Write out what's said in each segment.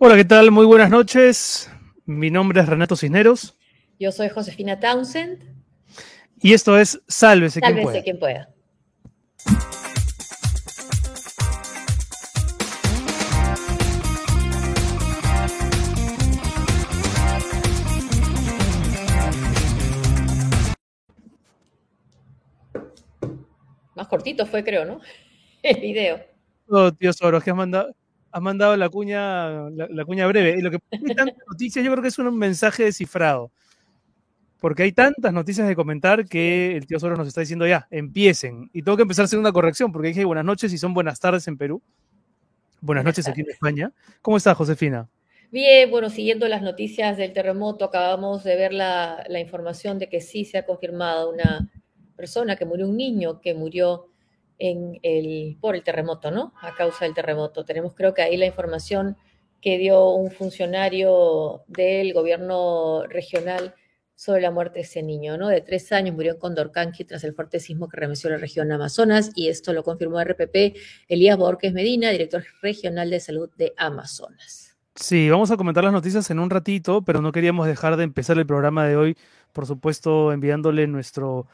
Hola, ¿qué tal? Muy buenas noches. Mi nombre es Renato Cisneros. Yo soy Josefina Townsend. Y esto es Sálvese, quien pueda. quien pueda. Más cortito fue, creo, ¿no? El video. Oh, tío Soros, que has mandado, has mandado la cuña, la, cuña breve. Y lo que hay tantas noticias, yo creo que es un mensaje descifrado. Porque hay tantas noticias de comentar que el tío Soros nos está diciendo ya, empiecen. Y tengo que empezar a hacer una corrección, porque dije buenas noches y son buenas tardes en Perú. Buenas noches aquí en España. ¿Cómo está, Josefina? Bien, bueno, siguiendo las noticias del terremoto, acabamos de ver la, la información de que sí se ha confirmado una persona que murió, un niño que murió en el, por el terremoto, ¿no? A causa del terremoto. Tenemos creo que ahí la información que dio un funcionario del gobierno regional sobre la muerte de ese niño, ¿no? De tres años murió en Condorcanqui tras el fuerte sismo que remeció la región Amazonas y esto lo confirmó RPP Elías Borges Medina, director regional de salud de Amazonas. Sí, vamos a comentar las noticias en un ratito, pero no queríamos dejar de empezar el programa de hoy, por supuesto, enviándole nuestro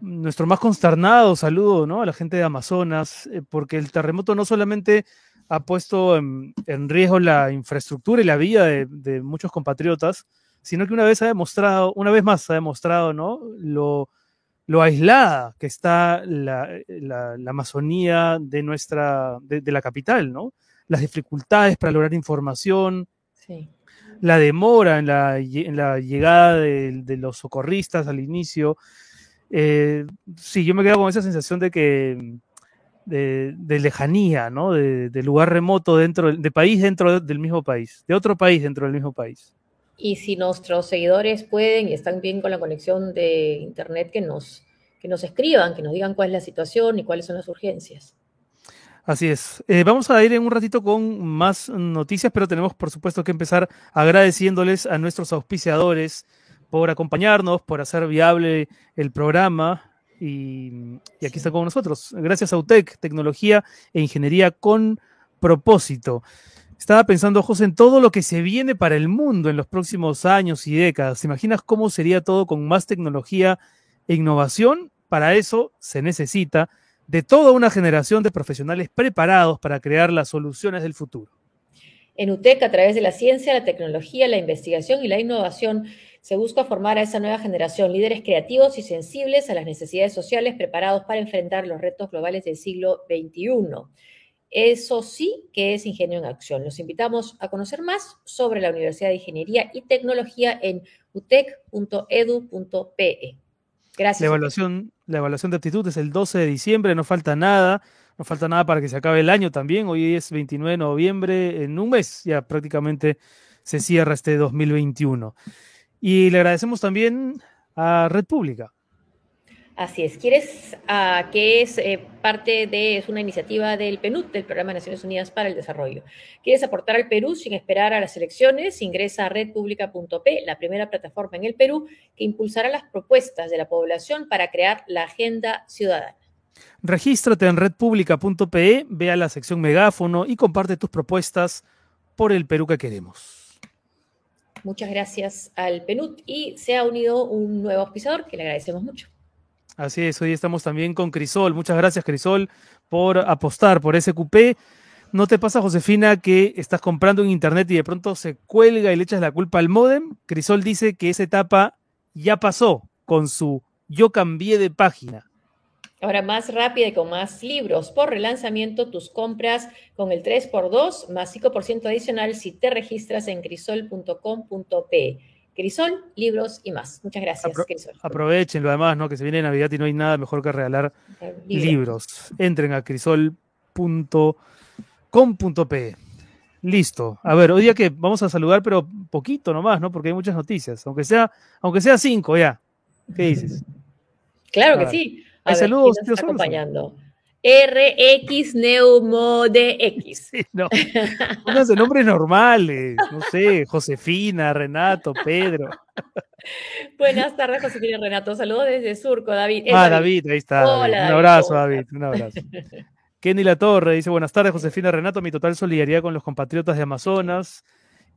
nuestro más consternado saludo ¿no? a la gente de Amazonas, eh, porque el terremoto no solamente ha puesto en, riesgo la infraestructura y la vida de, muchos compatriotas, sino que una vez ha demostrado, una vez más ha demostrado ¿no? lo, lo aislada que está la, Amazonía de nuestra, de, la capital, ¿no? Las dificultades para lograr información, la demora en la, en la llegada de, de, los socorristas al inicio, eh, sí, yo me quedo con esa sensación de que de, lejanía, ¿no? De, lugar remoto dentro de país dentro del mismo país, de otro país dentro del mismo país. Y si nuestros seguidores pueden y están bien con la conexión de internet, que nos, que nos escriban, que nos digan cuál es la situación y cuáles son las urgencias. Así es. Eh, vamos a ir en un ratito con más noticias, pero tenemos por supuesto que empezar agradeciéndoles a nuestros auspiciadores por acompañarnos, por hacer viable el programa. Y, aquí está con nosotros. Gracias a UTEC, tecnología e ingeniería con propósito. Estaba pensando, José, en todo lo que se viene para el mundo en los próximos años y décadas. ¿Te imaginas cómo sería todo con más tecnología e innovación? Para eso se necesita de toda una generación de profesionales preparados para crear las soluciones del futuro. En UTEC, a través de la ciencia, la tecnología, la investigación y la innovación, se busca formar a esa nueva generación, líderes creativos y sensibles a las necesidades sociales, preparados para enfrentar los retos globales del siglo XXI. Eso sí que es Ingenio en Acción. Los invitamos a conocer más sobre la Universidad de Ingeniería y Tecnología en utec.edu.pe. Gracias. La evaluación, la evaluación de aptitud es el 12 de diciembre, no falta nada. No falta nada para que se acabe el año también. Hoy es 29 de noviembre, en un mes ya prácticamente se cierra este 2021. Y le agradecemos también a Red Pública. Así es. ¿Quieres uh, que es eh, parte de, es una iniciativa del PNUD, del Programa de Naciones Unidas para el Desarrollo? ¿Quieres aportar al Perú sin esperar a las elecciones? Ingresa a redpublica.p, la primera plataforma en el Perú que impulsará las propuestas de la población para crear la agenda ciudadana. Regístrate en redpublica.pe, ve a la sección megáfono y comparte tus propuestas por el Perú que queremos. Muchas gracias al PNUT y se ha unido un nuevo auspiciador que le agradecemos mucho. Así es, hoy estamos también con Crisol. Muchas gracias, Crisol, por apostar por ese cupé. ¿No te pasa, Josefina, que estás comprando en internet y de pronto se cuelga y le echas la culpa al modem? Crisol dice que esa etapa ya pasó con su yo cambié de página. Ahora más rápida y con más libros. Por relanzamiento, tus compras con el 3x2 más 5% adicional si te registras en crisol.com.pe. Crisol, libros y más. Muchas gracias, Crisol. Aprovechenlo además, ¿no? Que se viene Navidad y no hay nada mejor que regalar libros. Entren a crisol.com.pe. Listo. A ver, hoy día que vamos a saludar, pero poquito nomás, ¿no? Porque hay muchas noticias. Aunque sea, aunque sea cinco ya. ¿Qué dices? Claro que sí. A saludos, acompañando. RX Neumodx. Sí, no. Pónganse nombres normales. No sé, Josefina, Renato, Pedro. Buenas tardes, Josefina y Renato. Saludos desde Surco, David. ah, David. ahí está. Hola, un abrazo, David. Un abrazo. Kenny La Torre dice: Buenas tardes, Josefina Renato. Mi total solidaridad con los compatriotas de Amazonas.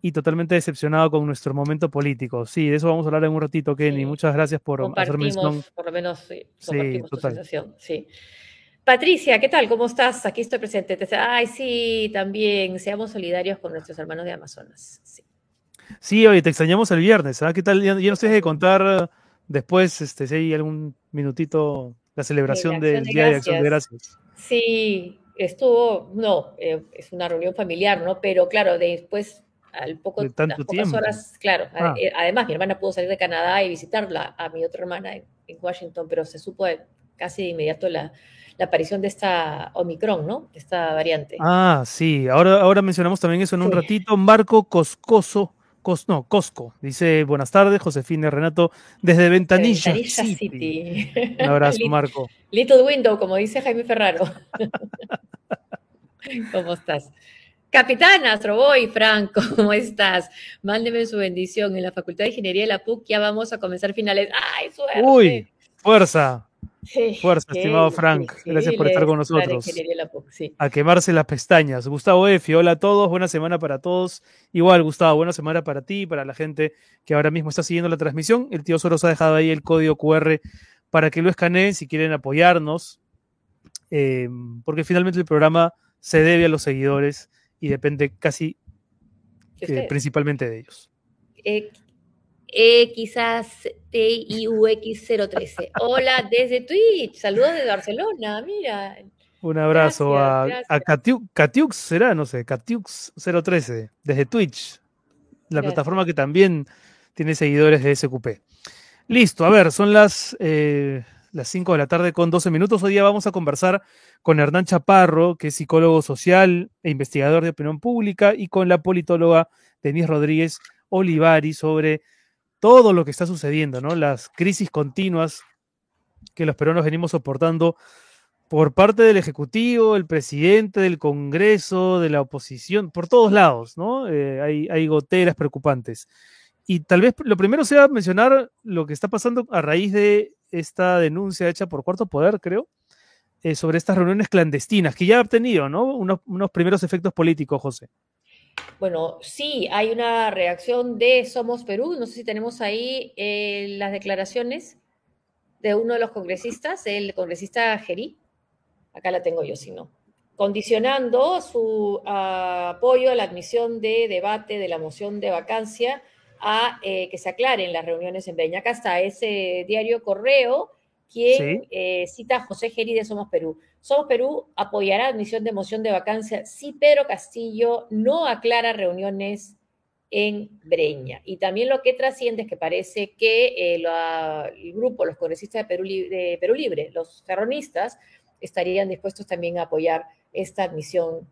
Y totalmente decepcionado con nuestro momento político. Sí, de eso vamos a hablar en un ratito, Kenny. Muchas gracias por hacerme mención. Por lo menos sí, compartimos tu sensación. Sí. Patricia, ¿qué tal? ¿Cómo estás? Aquí estoy presente. Ay, sí, también. Seamos solidarios con nuestros hermanos de Amazonas. Sí, sí oye, te extrañamos el viernes. ¿ah? ¿Qué tal? Ya, no sé de contar después, este, si hay algún minutito, la celebración del Día de Acción de Gracias. Sí, estuvo, no, eh, es una reunión familiar, ¿no? Pero claro, después, al poco, de tanto tiempo. horas, claro. Ah. Eh, además, mi hermana pudo salir de Canadá y visitarla a mi otra hermana en, en Washington, pero se supo casi de inmediato la la aparición de esta Omicron, ¿no? De esta variante. Ah, sí. Ahora, ahora mencionamos también eso en un ratito. Marco Coscoso. Cos, no, Cosco. Dice, buenas tardes, Josefina Renato, desde Ventanilla, Ventanilla City. Un abrazo, Marco. Little Window, como dice Jaime Ferraro. ¿Cómo estás? Capitán Astroboy, Franco, ¿cómo estás? Mándeme su bendición. En la Facultad de Ingeniería de la PUC ya vamos a comenzar finales. ¡Ay, suerte! ¡Uy! Fuerza. Fuerza, estimado Frank. Gracias por estar con nosotros. A quemarse las pestañas. Gustavo F. Hola a todos. Buena semana para todos. Igual, Gustavo, buena semana para ti y para la gente que ahora mismo está siguiendo la transmisión. El tío Soros ha dejado ahí el código QR para que lo escaneen si quieren apoyarnos. Eh, porque finalmente el programa se debe a los seguidores y depende casi eh, principalmente de ellos. Eh, e quizás TIUX013. Hola desde Twitch, saludos desde Barcelona, mira. Un abrazo a, Catiux, será, no sé, Catiux013, desde Twitch, la plataforma que también tiene seguidores de SQP. Listo, a ver, son las, eh, las 5 de la tarde con 12 minutos. Hoy día vamos a conversar con Hernán Chaparro, que es psicólogo social e investigador de opinión pública, y con la politóloga Denise Rodríguez Olivari sobre todo lo que está sucediendo, ¿no? Las crisis continuas que los peruanos venimos soportando por parte del Ejecutivo, el presidente, del Congreso, de la oposición, por todos lados, ¿no? Eh, hay, hay, goteras preocupantes. Y tal vez lo primero sea mencionar lo que está pasando a raíz de esta denuncia hecha por Cuarto Poder, creo, eh, sobre estas reuniones clandestinas, que ya ha tenido, ¿no? Unos, unos primeros efectos políticos, José. Bueno, sí, hay una reacción de Somos Perú. No sé si tenemos ahí eh, las declaraciones de uno de los congresistas, el congresista Gerí. Acá la tengo yo, si no. Condicionando su ah, apoyo a la admisión de debate de la moción de vacancia a eh, que se aclaren las reuniones en Breña. Acá está ese diario Correo, quien eh, cita a José Gerí de Somos Perú. Somos Perú apoyará admisión de moción de vacancia si Pedro Castillo no aclara reuniones en Breña. Y también lo que trasciende es que parece que eh, el grupo, los congresistas de Perú, de Perú Libre, los terroristas, estarían dispuestos también a apoyar esta admisión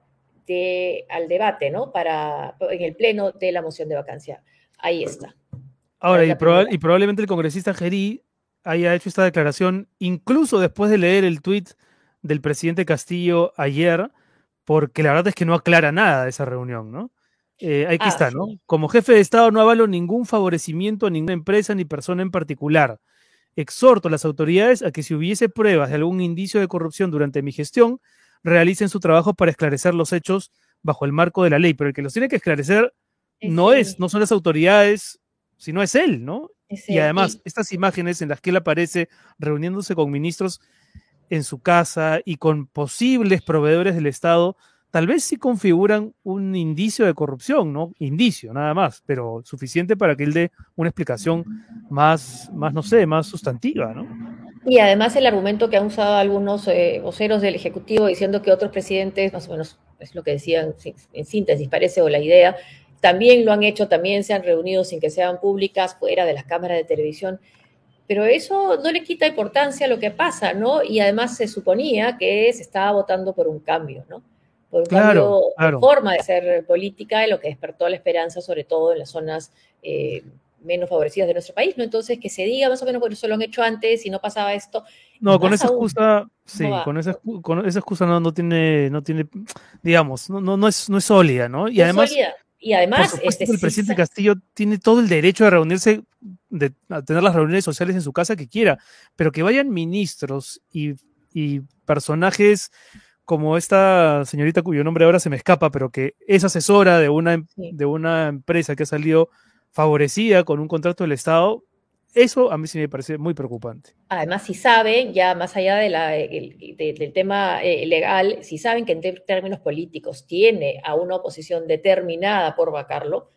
de, al debate, ¿no? Para, en el pleno de la moción de vacancia. Ahí está. Ahora, y, probablemente el congresista Gerí haya hecho esta declaración incluso después de leer el tuit del presidente Castillo ayer, porque la verdad es que no aclara nada de esa reunión, ¿no? Eh, aquí ah, está, ¿no? Como jefe de Estado no avalo ningún favorecimiento a ninguna empresa ni persona en particular. Exhorto a las autoridades a que si hubiese pruebas de algún indicio de corrupción durante mi gestión, realicen su trabajo para esclarecer los hechos bajo el marco de la ley. Pero el que los tiene que esclarecer no es, no son las autoridades, sino es él, ¿no? y además, estas imágenes en las que él aparece reuniéndose con ministros en su casa y con posibles proveedores del Estado, tal vez sí configuran un indicio de corrupción, ¿no? Indicio, nada más, pero suficiente para que él dé una explicación más, más no sé, más sustantiva, ¿no? Y además el argumento que han usado algunos eh, voceros del Ejecutivo diciendo que otros presidentes, más o menos es lo que decían en síntesis, parece, o la idea, también lo han hecho, también se han reunido sin que sean públicas, fuera de las cámaras de televisión pero eso no le quita importancia a lo que pasa, ¿no? Y además se suponía que se estaba votando por un cambio, ¿no? Por un cambio de forma de hacer política, lo que despertó la esperanza, sobre todo en las zonas eh, menos favorecidas de nuestro país, ¿no? Entonces, que se diga más o menos, por eso lo han hecho antes y no pasaba esto. No, con esa excusa, sí, con esa, con esa excusa no, no tiene, no tiene, digamos, no, no, no, es, no es sólida, ¿no? Y además... Y además, este, el presidente Castillo tiene todo el derecho de reunirse, de tener las reuniones sociales en su casa que quiera, pero que vayan ministros y, personajes como esta señorita cuyo nombre ahora se me escapa, pero que es asesora de una, em, de una empresa que ha salido favorecida con un contrato del Estado, eso a mí sí me parece muy preocupante. Además, si saben, ya más allá de la, del tema eh, legal, si saben que en términos políticos tiene a una oposición determinada por vacarlo,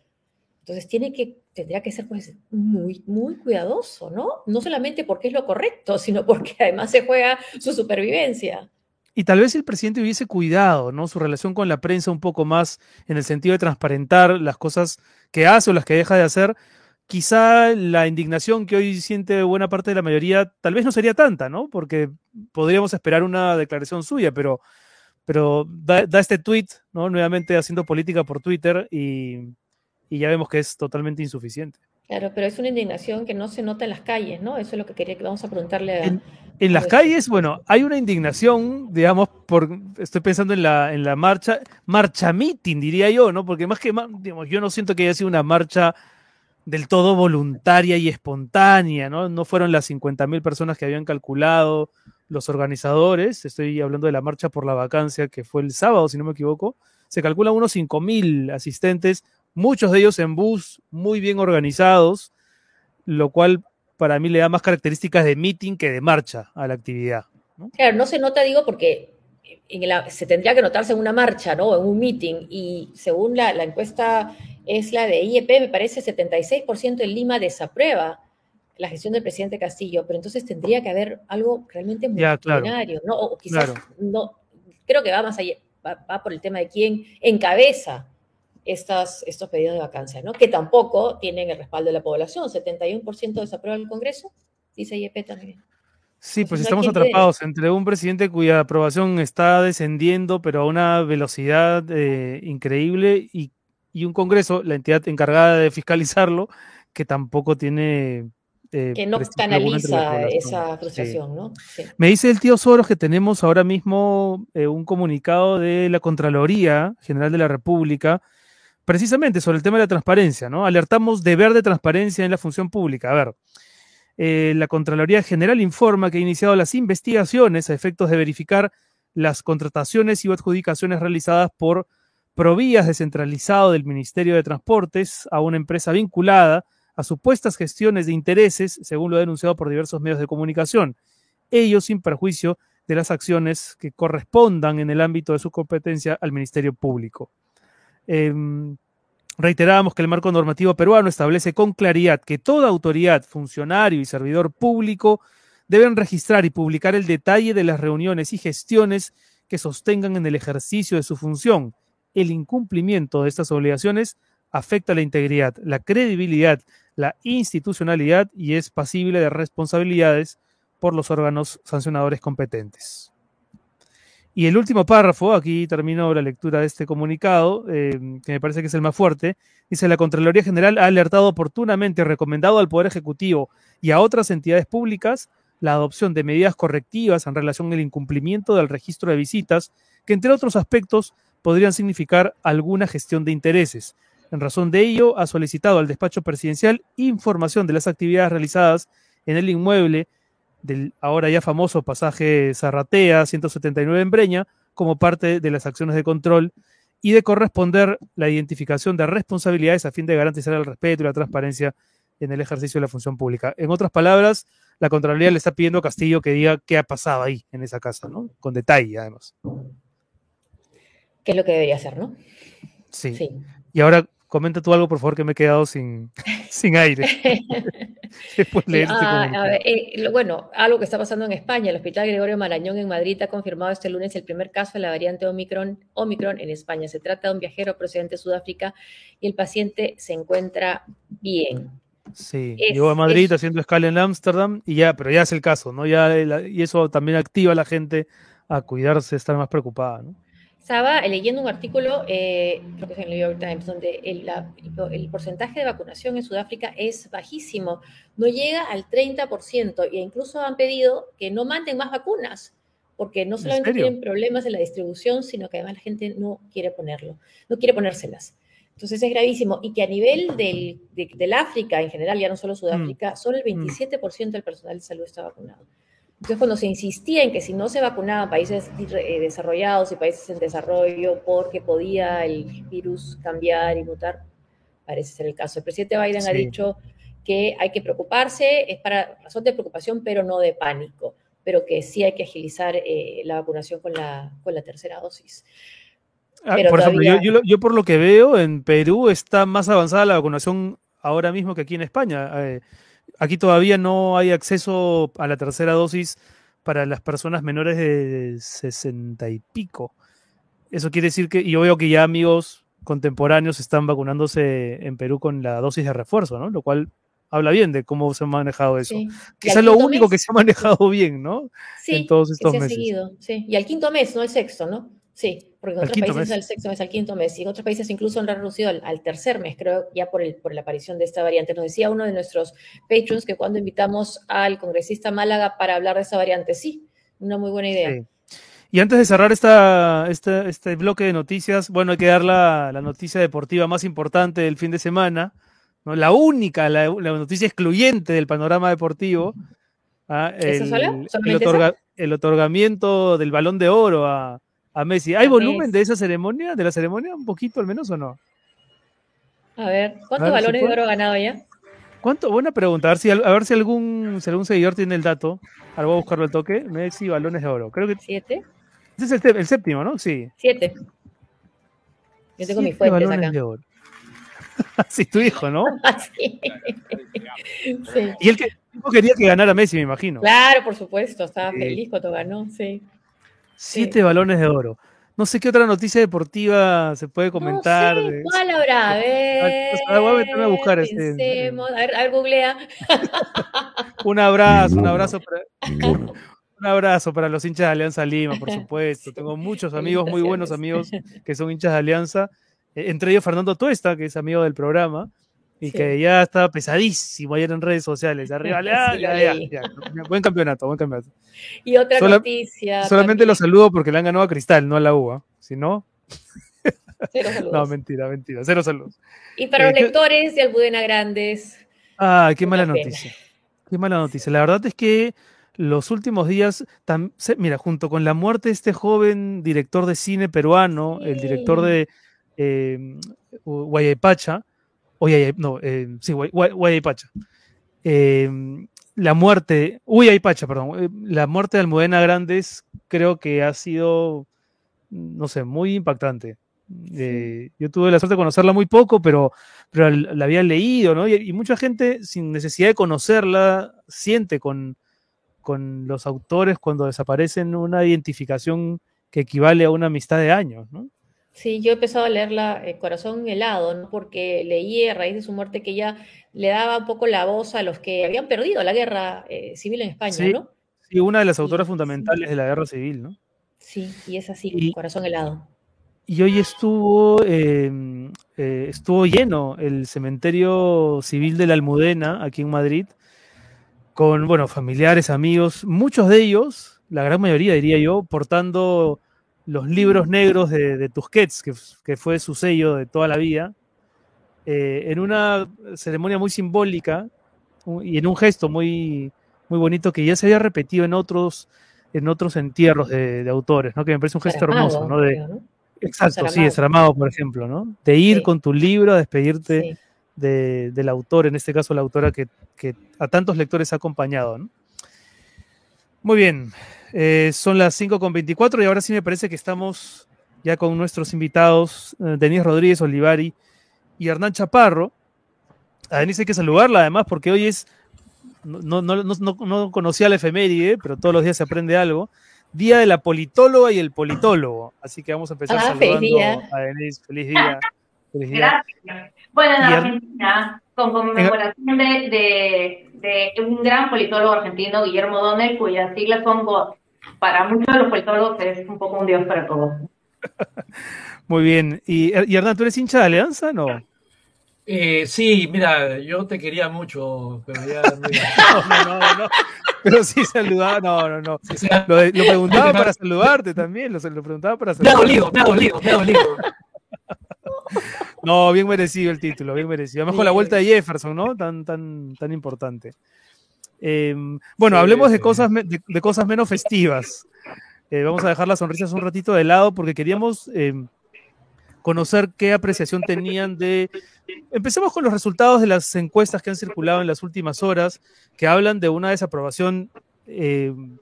entonces tiene que, tendría que ser pues muy, muy cuidadoso, ¿no? No solamente porque es lo correcto, sino porque además se juega su supervivencia. Y tal vez el presidente hubiese cuidado, ¿no? Su relación con la prensa un poco más en el sentido de transparentar las cosas que hace o las que deja de hacer, quizá la indignación que hoy siente buena parte de la mayoría tal vez no sería tanta, ¿no? Porque podríamos esperar una declaración suya, pero, pero da, este tweet, ¿no? Nuevamente haciendo política por Twitter y, ya vemos que es totalmente insuficiente. Claro, pero es una indignación que no se nota en las calles, ¿no? Eso es lo que quería que vamos a preguntarle a... En, las calles, bueno, hay una indignación, digamos, por, estoy pensando en la, en la marcha, marcha meeting, diría yo, ¿no? Porque más que, digamos, yo no siento que haya sido una marcha del todo voluntaria y espontánea, ¿no? No fueron las 50.000 personas que habían calculado los organizadores, estoy hablando de la marcha por la vacancia que fue el sábado, si no me equivoco, se calcula unos 5.000 asistentes, muchos de ellos en bus, muy bien organizados, lo cual para mí le da más características de meeting que de marcha a la actividad. Claro, no se nota, digo, porque se tendría que notarse en una marcha, ¿no? En un meeting, y según la, la encuesta es la de IEP, me parece 76% en Lima desaprueba la gestión del presidente Castillo, pero entonces tendría que haber algo realmente multitudinario, ¿no? O quizás no, creo que va más allá, va, por el tema de quién encabeza estas, estos pedidos de vacancia, ¿no? Que tampoco tienen el respaldo de la población, 71% desaprueba el Congreso, dice IEP también. Sí, pues estamos atrapados entre un presidente cuya aprobación está descendiendo, pero a una velocidad eh, increíble, y y un Congreso, la entidad encargada de fiscalizarlo, que tampoco tiene... Eh, que no canaliza esa frustración, ¿no? Me dice el tío Soros que tenemos ahora mismo eh, un comunicado de la Contraloría General de la República, precisamente sobre el tema de la transparencia, ¿no? Alertamos deber de transparencia en la función pública. A ver, eh, la Contraloría General informa que ha iniciado las investigaciones a efectos de verificar las contrataciones y adjudicaciones realizadas por Provías descentralizado del Ministerio de Transportes a una empresa vinculada a supuestas gestiones de intereses, según lo denunciado por diversos medios de comunicación, ello sin perjuicio de las acciones que correspondan en el ámbito de su competencia al Ministerio Público. Em, reiterábamos que el marco normativo peruano establece con claridad que toda autoridad, funcionario y servidor público deben registrar y publicar el detalle de las reuniones y gestiones que sostengan en el ejercicio de su función, el incumplimiento de estas obligaciones afecta la integridad, la credibilidad, la institucionalidad y es pasible de responsabilidades por los órganos sancionadores competentes. Y el último párrafo, aquí termino la lectura de este comunicado, eh, que me parece que es el más fuerte, dice la Contraloría General ha alertado oportunamente y recomendado al Poder Ejecutivo y a otras entidades públicas la adopción de medidas correctivas en relación al incumplimiento del registro de visitas, que entre otros aspectos podrían significar alguna gestión de intereses. En razón de ello, ha solicitado al despacho presidencial información de las actividades realizadas en el inmueble del ahora ya famoso pasaje Zarratea 179 en Breña como parte de las acciones de control y de corresponder la identificación de responsabilidades a fin de garantizar el respeto y la transparencia en el ejercicio de la función pública. En otras palabras, la Contraloría le está pidiendo a Castillo que diga qué ha pasado ahí en esa casa, ¿no? Con detalle, además que es lo que debería hacer, ¿no? Sí. sí. Y ahora comenta tú algo, por favor, que me he quedado sin, sin aire. Después leer este ah, eh, bueno, algo que está pasando en España. El Hospital Gregorio Marañón en Madrid ha confirmado este lunes el primer caso de la variante Omicron, Omicron en España. Se trata de un viajero procedente de Sudáfrica y el paciente se encuentra bien. Sí, llegó a Madrid haciendo escala en Ámsterdam y ya, pero ya es el caso, ¿no? Ya, y eso también activa a la gente a cuidarse, a estar más preocupada, ¿no? Estaba leyendo un artículo, eh, creo que es en el New York Times, donde el, porcentaje de vacunación en Sudáfrica es bajísimo, no llega al 30%, e incluso han pedido que no manden más vacunas, porque no solamente tienen problemas en la distribución, sino que además la gente no quiere ponerlo, no quiere ponérselas. Entonces es gravísimo. Y que a nivel del, África en general, ya no solo Sudáfrica, mm. solo el 27% del personal de salud está vacunado. Entonces, cuando se insistía en que si no se vacunaban países eh, desarrollados y países en desarrollo porque podía el virus cambiar y mutar, parece ser el caso. El presidente Biden ha dicho que hay que preocuparse, es para razón de preocupación, pero no de pánico, pero que sí hay que agilizar eh, la vacunación con la, con la tercera dosis. Ah, por ejemplo, yo, por lo que veo, en Perú está más avanzada la vacunación ahora mismo que aquí en España. Eh, aquí todavía no hay acceso a la tercera dosis para las personas menores de 60 y pico. Eso quiere decir que yo veo que ya amigos contemporáneos están vacunándose en Perú con la dosis de refuerzo, ¿no? Lo cual habla bien de cómo se ha manejado eso. Quizás lo único que se ha manejado bien, ¿no? Sí, en todos estos meses. Seguido, sí. Y al quinto mes, no el sexto, ¿no? Sí, porque en otros países es el sexto mes, al quinto mes, y en otros países incluso han reducido al, tercer mes, creo, ya por, el, por la aparición de esta variante. Nos decía uno de nuestros patrons que cuando invitamos al congresista Málaga para hablar de esa variante, sí, una muy buena idea. Y antes de cerrar esta, este bloque de noticias, bueno, hay que dar la, noticia deportiva más importante del fin de semana, ¿no? la única, la, noticia excluyente del panorama deportivo. ¿ah? El, el, otorgamiento del balón de oro a, a Messi. ¿Hay volumen de esa ceremonia, de la ceremonia? ¿Un poquito al menos o no? A ver, ¿cuántos balones de oro ha ganado ya? ¿Cuánto? Buena pregunta. A ver si, a ver si algún, algún seguidor tiene el dato. Ahora voy a buscarlo al toque. Messi, balones de oro. Creo que. ¿Siete? Ese es el, séptimo, ¿no? Sí. Siete. Yo tengo mi fuentes balones acá. De oro. sí, tu hijo, ¿no? sí. sí. Y el que quería que ganara Messi, me imagino. Claro, por supuesto. Estaba feliz cuando ganó, sí. Siete balones de oro. No sé qué otra noticia deportiva se puede comentar. No sé, ¿Cuál habrá? A ver. Pues, voy a meterme a buscar este. A ver, a ver, googlea. un abrazo, un abrazo para. Un abrazo para los hinchas de Alianza Lima, por supuesto. Tengo muchos amigos, muy buenos amigos que son hinchas de Alianza. Eh, entre ellos Fernando Tuesta, que es amigo del programa y que ya está pesadísimo ayer en redes sociales. Arriba, Buen campeonato, buen campeonato. Y otra noticia. Solamente lo saludo porque le han ganado a Cristal, no a la UA. Si no. Cero saludos. No, mentira, mentira. Cero saludos. Y para los eh, lectores de Almudena Grandes. Ah, qué mala noticia. Qué mala noticia. La verdad es que los últimos días, mira, junto con la muerte de este joven director de cine peruano, el director de eh, Guayapacha, Oye, no, eh, sí, Guayapacha. Eh, la muerte, Uy, Pacha, perdón, eh, la muerte de Almudena Grandes creo que ha sido, no sé, muy impactante. Eh, yo tuve la suerte de conocerla muy poco, pero, pero la había leído, ¿no? Y, mucha gente, sin necesidad de conocerla, siente con, con los autores cuando desaparecen una identificación que equivale a una amistad de años, ¿no? Sí, yo he empezado a leerla eh, Corazón helado, ¿no? porque leí a raíz de su muerte que ella le daba un poco la voz a los que habían perdido la guerra eh, civil en España, ¿no? Sí, una de las autoras fundamentales de la guerra civil, ¿no? Sí, y es así, Corazón helado. Y hoy estuvo, em, eh, estuvo lleno el cementerio civil de la Almudena, aquí en Madrid, con, bueno, familiares, amigos, muchos de ellos, la gran mayoría diría yo, portando los libros negros de, Tusquets, que, fue su sello de toda la vida, eh, en una ceremonia muy simbólica y en un gesto muy, muy bonito que ya se había repetido en otros, en otros entierros de, autores, ¿no? que me parece un gesto hermoso. ¿no? De, Exacto, sí, es Saramago, por ejemplo, ¿no? de ir con tu libro a despedirte del autor, en este caso la autora que, que a tantos lectores ha acompañado. ¿no? Muy bien, eh, son las 5.24 y ahora sí me parece que estamos ya con nuestros invitados, eh, Denise Rodríguez Olivari y Hernán Chaparro. A Denise hay que saludarla además porque hoy es, no, no, no, no conocía la efeméride, pero todos los días se aprende algo. Día de la politóloga y el politólogo. Así que vamos a empezar ah, saludando a Denise. Feliz día. Feliz día. Gracias. Bueno, en Argentina, con conmemoración de un gran politólogo argentino, Guillermo Donel, cuyas siglas son Para muchos de los politólogos es un poco un dios para todos. Muy bien. ¿Y, y Hernán, tú eres hincha de Alianza, no? Eh, sí, mira, yo te quería mucho, pero ya... no, no, no, Pero sí saludaba, no, no, no. Lo, preguntaba para saludarte también, lo, lo preguntaba para saludarte. Me ha dolido, me ha dolido, me ha dolido. No, bien merecido el título, bien merecido. Mejor la vuelta de Jefferson, ¿no? Tan, tan, tan importante. Em, bueno, hablemos de, cosas, de, cosas menos festivas. Eh, vamos a dejar las sonrisas un ratito de lado porque queríamos em, conocer qué apreciación tenían de... Empecemos con los resultados de las encuestas que han circulado en las últimas horas, que hablan de una desaprobación em,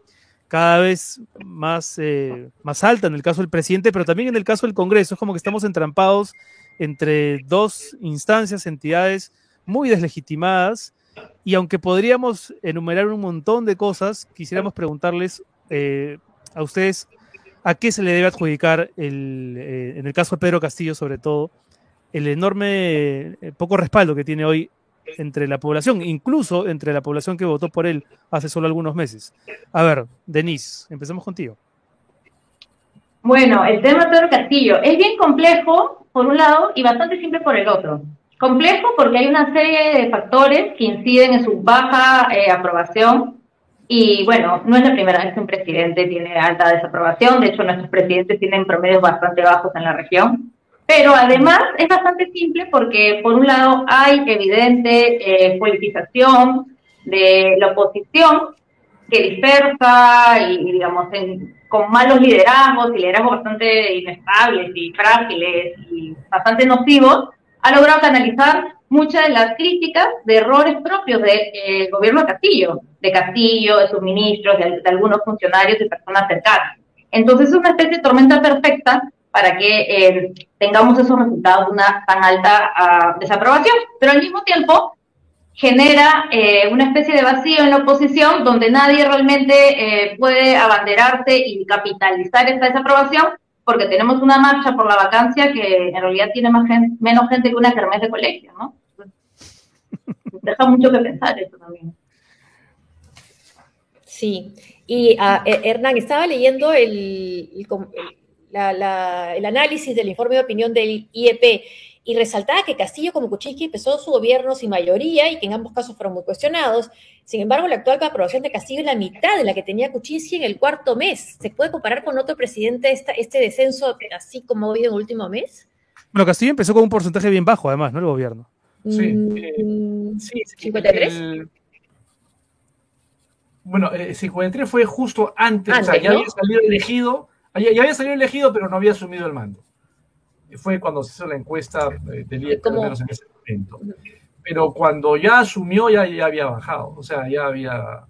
cada vez más, eh, más alta en el caso del presidente, pero también en el caso del Congreso. Es como que estamos entrampados entre dos instancias, entidades muy deslegitimadas. Y aunque podríamos enumerar un montón de cosas, quisiéramos preguntarles eh, a ustedes a qué se le debe adjudicar, el, eh, en el caso de Pedro Castillo sobre todo, el enorme poco respaldo que tiene hoy entre la población, incluso entre la población que votó por él hace solo algunos meses. A ver, Denise, empecemos contigo. Bueno, el tema de Pedro Castillo es bien complejo por un lado y bastante simple por el otro. Complejo porque hay una serie de factores que inciden en su baja eh, aprobación y bueno, no es la primera vez que un presidente tiene alta desaprobación, de hecho nuestros presidentes tienen promedios bastante bajos en la región. Pero además es bastante simple porque, por un lado, hay evidente eh, politización de la oposición que dispersa y, digamos, con malos liderazgos y liderazgos bastante inestables y frágiles y bastante nocivos, ha logrado canalizar muchas de las críticas de errores propios del eh, gobierno de Castillo, de Castillo, de sus ministros, de, de algunos funcionarios y personas cercanas. Entonces es una especie de tormenta perfecta para que eh, tengamos esos resultados de una tan alta uh, desaprobación. Pero al mismo tiempo genera eh, una especie de vacío en la oposición donde nadie realmente eh, puede abanderarse y capitalizar esta desaprobación porque tenemos una marcha por la vacancia que en realidad tiene más menos gente que una kermés de colegio, ¿no? Deja mucho que pensar eso también. Sí, y uh, Hernán, estaba leyendo el el análisis del informe de opinión del IEP y resaltaba que Castillo como Kuczynski empezó su gobierno sin mayoría y que en ambos casos fueron muy cuestionados. Sin embargo, la actual aprobación de Castillo es la mitad de la que tenía Kuczynski en el cuarto mes. ¿Se puede comparar con otro presidente esta, este descenso así como ha habido en el último mes? Bueno, Castillo empezó con un porcentaje bien bajo, además, ¿no? El gobierno. Sí. Mm, sí, 53. bueno, 53 fue justo antes, o sea, ya había salido elegido ya, había salido elegido, pero no había asumido el mando. Fue cuando se hizo la encuesta del IEP, menos en ese momento. Pero cuando ya asumió, ya, ya había bajado. O sea, ya había.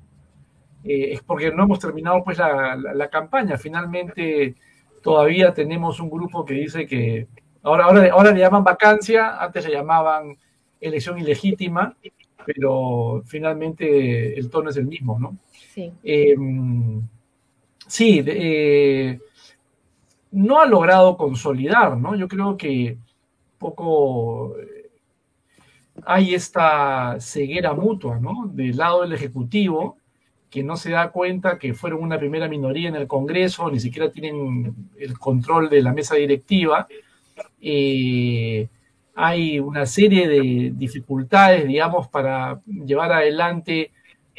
Eh, es porque no hemos terminado pues la, la, campaña. Finalmente, todavía tenemos un grupo que dice que. Ahora, ahora, ahora le llaman vacancia, antes le llamaban elección ilegítima, pero finalmente el tono es el mismo, ¿no? Sí. Eh, sí, eh, no ha logrado consolidar, ¿no? Yo creo que poco eh, hay esta ceguera mutua, ¿no? Del lado del Ejecutivo, que no se da cuenta que fueron una primera minoría en el Congreso, ni siquiera tienen el control de la mesa directiva. Eh, hay una serie de dificultades, digamos, para llevar adelante,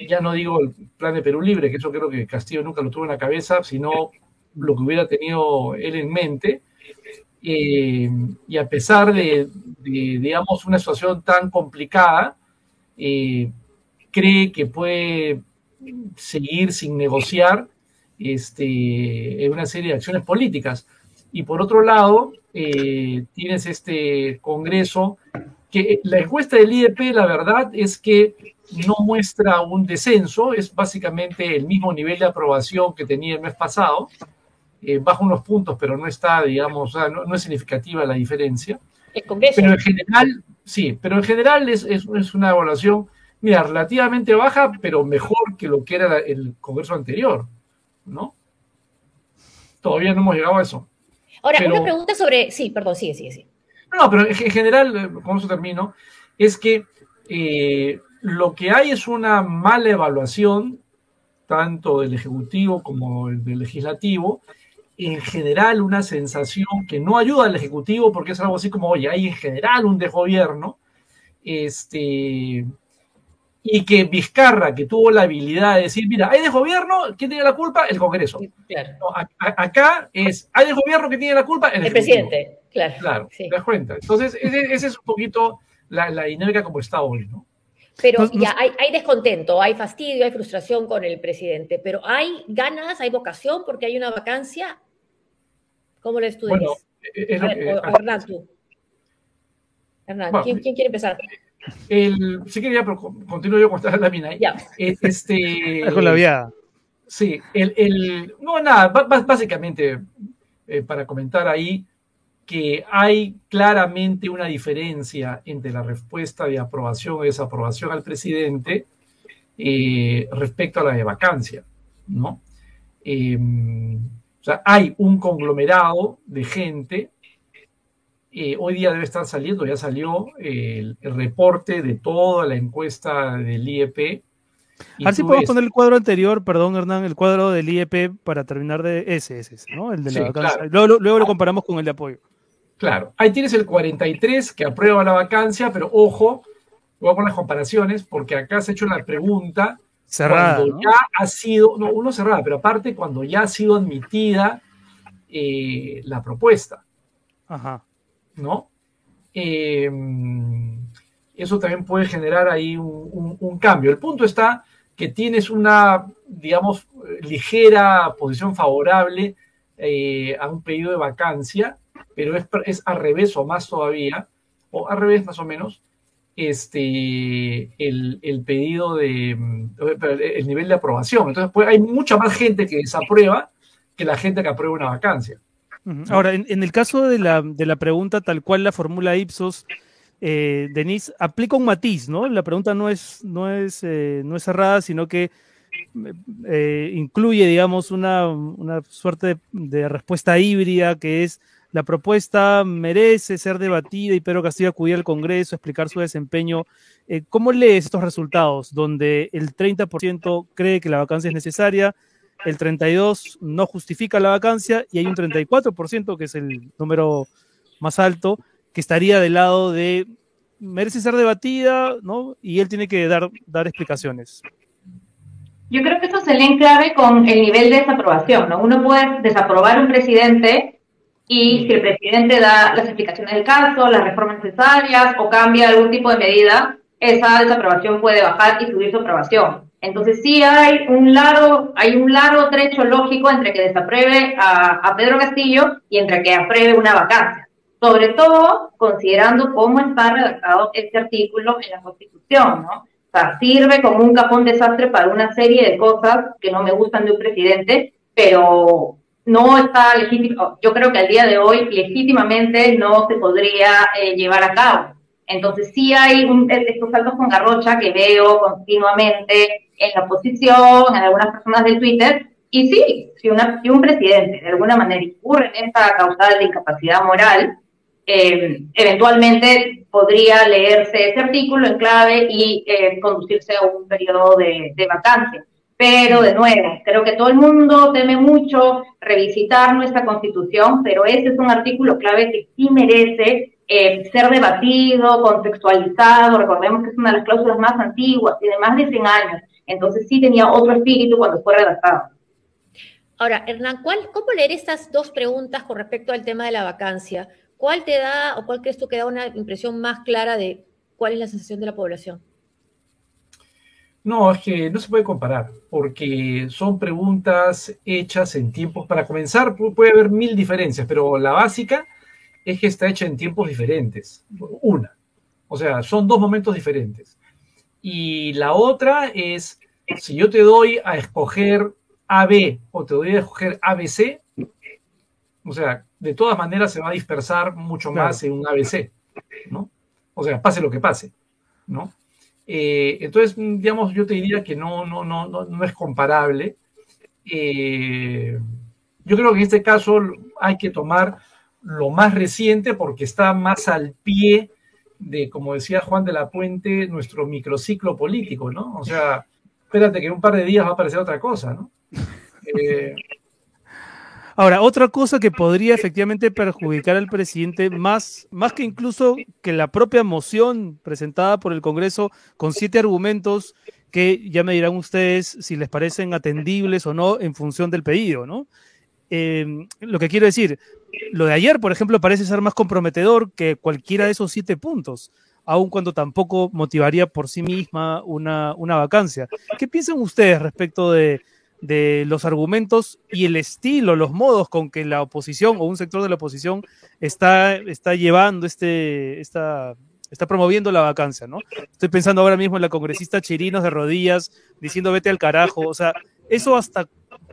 ya no digo el plan de Perú Libre, que eso creo que Castillo nunca lo tuvo en la cabeza, sino lo que hubiera tenido él en mente. Eh, y a pesar de, digamos, una situación tan complicada, eh, cree que puede seguir sin negociar este, una serie de acciones políticas. Y por otro lado, eh, tienes este Congreso que la encuesta del IEP, la verdad es que no muestra un descenso, es básicamente el mismo nivel de aprobación que tenía el mes pasado, eh, baja unos puntos, pero no está, digamos, no, es significativa la diferencia. El Congreso. Pero en general, sí, pero en general es, es, una evaluación, mira, relativamente baja, pero mejor que lo que era el Congreso anterior, ¿no? Todavía no hemos llegado a eso. Ahora, una pregunta sobre, sí, perdón, sigue, sigue, sigue. No, pero en general, eh, con eso termino, es que eh, lo que hay es una mala evaluación, tanto del Ejecutivo como del Legislativo, en general una sensación que no ayuda al Ejecutivo porque es algo así como, oye, hay en general un desgobierno, este, y que Vizcarra, que tuvo la habilidad de decir, mira, hay desgobierno, ¿quién tiene la culpa? El Congreso. acá es, hay desgobierno, ¿quién tiene la culpa? El, presidente, claro. Claro, te das cuenta. Entonces, esa es un poquito la, la dinámica como está hoy, ¿no? Pero ya hay, hay, descontento, hay fastidio, hay frustración con el presidente, pero hay ganas, hay vocación porque hay una vacancia. ¿Cómo lo estudias? Bueno, Hernán, tú. Hernán, ¿quién, quiere empezar? El, sí quería, pero continúo yo con esta lámina. Ya. Este, con la viada. Sí, el, el, no, nada, básicamente eh, para comentar ahí que hay claramente una diferencia entre la respuesta de aprobación o desaprobación al presidente eh, respecto a la de vacancia, ¿no? O sea, hay un conglomerado de gente. Eh, hoy día debe estar saliendo, ya salió el, reporte de toda la encuesta del IEP. A ver si podemos poner el cuadro anterior, perdón Hernán, el cuadro del IEP para terminar de ese, ese, ¿no? El de la vacancia. Luego, luego, lo comparamos con el de apoyo. Claro, ahí tienes el 43 que aprueba la vacancia, pero ojo, voy a poner las comparaciones porque acá se ha hecho la pregunta cerrada. Cuando ya ha sido, no, uno cerrada, pero aparte cuando ya ha sido admitida eh, la propuesta. Ajá. ¿No? Em, eso también puede generar ahí un, cambio. El punto está que tienes una, digamos, ligera posición favorable eh, a un pedido de vacancia pero es, es al revés o más todavía, o al revés más o menos, este, el, pedido de, mm, el nivel de aprobación. Entonces, pues, hay mucha más gente que desaprueba que la gente que aprueba una vacancia. Ahora, en, el caso de la, de la, pregunta tal cual la formula Ipsos, eh, Denise, aplica un matiz, ¿no? La pregunta no es, no es, eh, no es cerrada, sino que eh, incluye, digamos, una, una suerte de, respuesta híbrida que es la propuesta merece ser debatida y Pedro Castillo acudir al Congreso a explicar su desempeño. Eh, ¿Cómo lees estos resultados donde el 30% cree que la vacancia es necesaria, el 32% no justifica la vacancia y hay un 34%, que es el número más alto, que estaría del lado de merece ser debatida, ¿no? Y él tiene que dar, dar explicaciones. Yo creo que esto se lee en clave con el nivel de desaprobación, ¿no? Uno puede desaprobar un presidente y si el presidente da las explicaciones del caso, las reformas necesarias o cambia algún tipo de medida, esa desaprobación puede bajar y subir su aprobación. Entonces sí hay un largo, hay un largo trecho lógico entre que desapruebe a, Pedro Castillo y entre que apruebe una vacancia. Sobre todo considerando cómo está redactado este artículo en la Constitución, ¿no? O sea, sirve como un capón desastre para una serie de cosas que no me gustan de un presidente, pero no está legítimo, yo creo que al día de hoy legítimamente no se podría eh, llevar a cabo. Entonces sí hay un, estos saltos con garrocha que veo continuamente en la oposición, en algunas personas del Twitter, y sí, si, una, si un presidente de alguna manera incurre en esta causal de incapacidad moral, eh, eventualmente podría leerse ese artículo en clave y eh, conducirse a un periodo de, de vacancia. Pero de nuevo, creo que todo el mundo teme mucho revisitar nuestra constitución, pero ese es un artículo clave que sí merece eh, ser debatido, contextualizado. Recordemos que es una de las cláusulas más antiguas, tiene más de 100 años. Entonces sí tenía otro espíritu cuando fue redactado. Ahora, Hernán, ¿cuál, ¿cómo leer estas dos preguntas con respecto al tema de la vacancia? ¿Cuál te da o cuál crees tú que da una impresión más clara de cuál es la sensación de la población? No, es que no se puede comparar, porque son preguntas hechas en tiempos, para comenzar puede haber mil diferencias, pero la básica es que está hecha en tiempos diferentes, una. O sea, son dos momentos diferentes. Y la otra es, si yo te doy a escoger AB o te doy a escoger ABC, o sea, de todas maneras se va a dispersar mucho más en un ABC, ¿no? O sea, pase lo que pase, ¿no? Eh, entonces, digamos, yo te diría que no, no, no, no, es comparable. Eh, yo creo que en este caso hay que tomar lo más reciente porque está más al pie de, como decía Juan de la Puente, nuestro microciclo político, ¿no? O sea, espérate que en un par de días va a aparecer otra cosa, ¿no? Eh, Ahora, otra cosa que podría efectivamente perjudicar al presidente, más, más que incluso que la propia moción presentada por el Congreso con siete argumentos que ya me dirán ustedes si les parecen atendibles o no en función del pedido, ¿no? Em, lo que quiero decir, lo de ayer, por ejemplo, parece ser más comprometedor que cualquiera de esos siete puntos. aun cuando tampoco motivaría por sí misma una, una vacancia. ¿Qué piensan ustedes respecto de, de los argumentos y el estilo, los modos con que la oposición o un sector de la oposición está, está llevando este, esta, está promoviendo la vacancia, ¿no? Estoy pensando ahora mismo en la congresista Chirinos de rodillas diciendo vete al carajo, o sea, eso hasta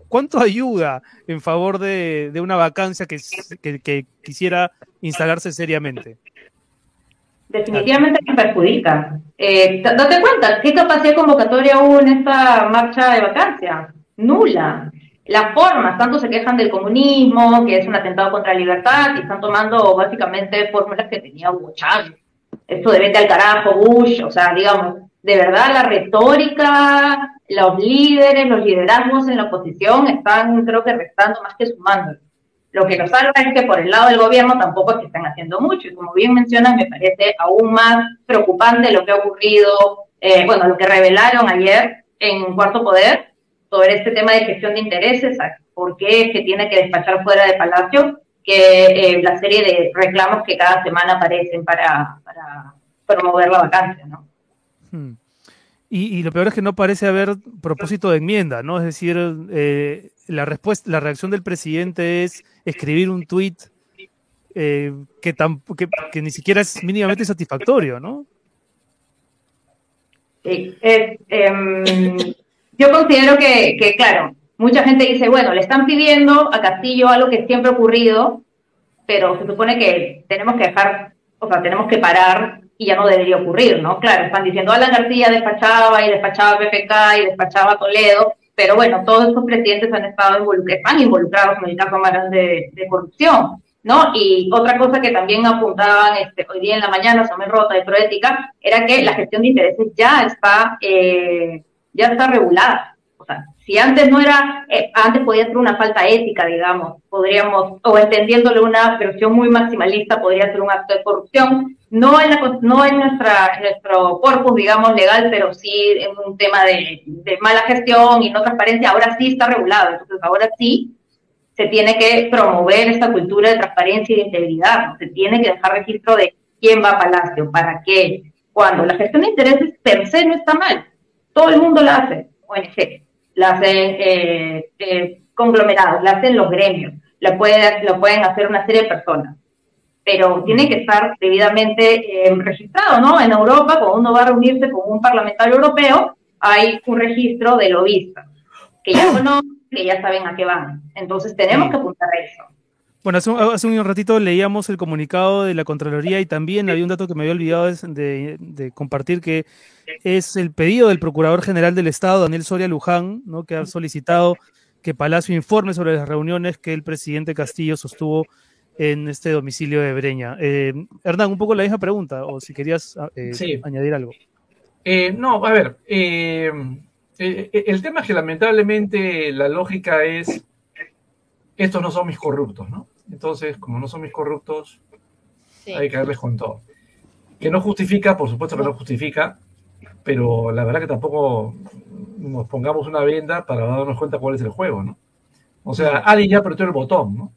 cuánto ayuda en favor de, una vacancia que, que, quisiera instalarse seriamente. Definitivamente que perjudica. Eh, date cuenta, ¿qué capacidad convocatoria hubo en esta marcha de vacancia? Nula. Las formas, tanto se quejan del comunismo, que es un atentado contra la libertad, y están tomando básicamente fórmulas que tenía Hugo Chávez. Esto de vete al carajo, Bush, o sea, digamos, de verdad la retórica, los líderes, los liderazgos en la oposición están, creo que, restando más que sumando. Lo que nos salva es que por el lado del gobierno tampoco es que están haciendo mucho, y como bien mencionan, me parece aún más preocupante lo que ha ocurrido, eh, bueno, lo que revelaron ayer en Cuarto Poder, sobre este tema de gestión de intereses, por qué se tiene que despachar fuera de Palacio, que eh, la serie de reclamos que cada semana aparecen para, promover la vacancia, ¿no? Hmm. Y, lo peor es que no parece haber propósito de enmienda, ¿no? Es decir, eh, la respuesta, la reacción del presidente es escribir un tuit eh, que, que, ni siquiera es mínimamente satisfactorio, ¿no? Sí, es, em, yo considero que, que, claro, mucha gente dice, bueno, le están pidiendo a Castillo algo que siempre ha ocurrido, pero se supone que tenemos que dejar, o sea, tenemos que parar y ya no debería ocurrir, ¿no? Claro, están diciendo, Alan García despachaba y despachaba PPK y despachaba Toledo, pero bueno, todos estos presidentes han estado involucrados, están involucrados en el caso grande de, corrupción. ¿No? Y otra cosa que también apuntaban este, hoy día en la mañana, Samuel Rota de Proética, era que la gestión de intereses ya está eh, ya está regulada. O sea, si antes no era, eh, antes podía ser una falta ética, digamos, podríamos, o entendiéndole una versión muy maximalista, podría ser un acto de corrupción, no en, la, no en nuestra, nuestro corpus, digamos, legal, pero sí en un tema de, mala gestión y no transparencia, ahora sí está regulado, entonces ahora sí se tiene que promover esta cultura de transparencia y de integridad, se tiene que dejar registro de quién va a Palacio, para qué, cuando la gestión de intereses per se no está mal, todo el mundo la hace, ONG, la hacen eh, eh, conglomerados, la hacen los gremios, la puede, lo pueden hacer una serie de personas. Pero tiene que estar debidamente eh, registrado, ¿no? En Europa, cuando uno va a reunirse con un parlamentario europeo, hay un registro de lobistas, que ya conocen, que ya saben a qué van. Entonces tenemos que apuntar a eso. Bueno, hace un, ratito leíamos el comunicado de la Contraloría y también había un dato que me había olvidado de, compartir, que es el pedido del Procurador General del Estado, Daniel Soria Luján, ¿no? que ha solicitado que Palacio informe sobre las reuniones que el presidente Castillo sostuvo en este domicilio de Breña. Eh, Hernán, un poco la misma pregunta, o si querías ah, eh, añadir algo. Eh, no, a ver, el tema es que lamentablemente la lógica es, estos no son mis corruptos, ¿no? Entonces, como no son mis corruptos, hay que darles con todo. Que no justifica, por supuesto que no justifica, pero la verdad que tampoco nos pongamos una venda para darnos cuenta cuál es el juego, ¿no? O sea, alguien ya apretó el botón, ¿no?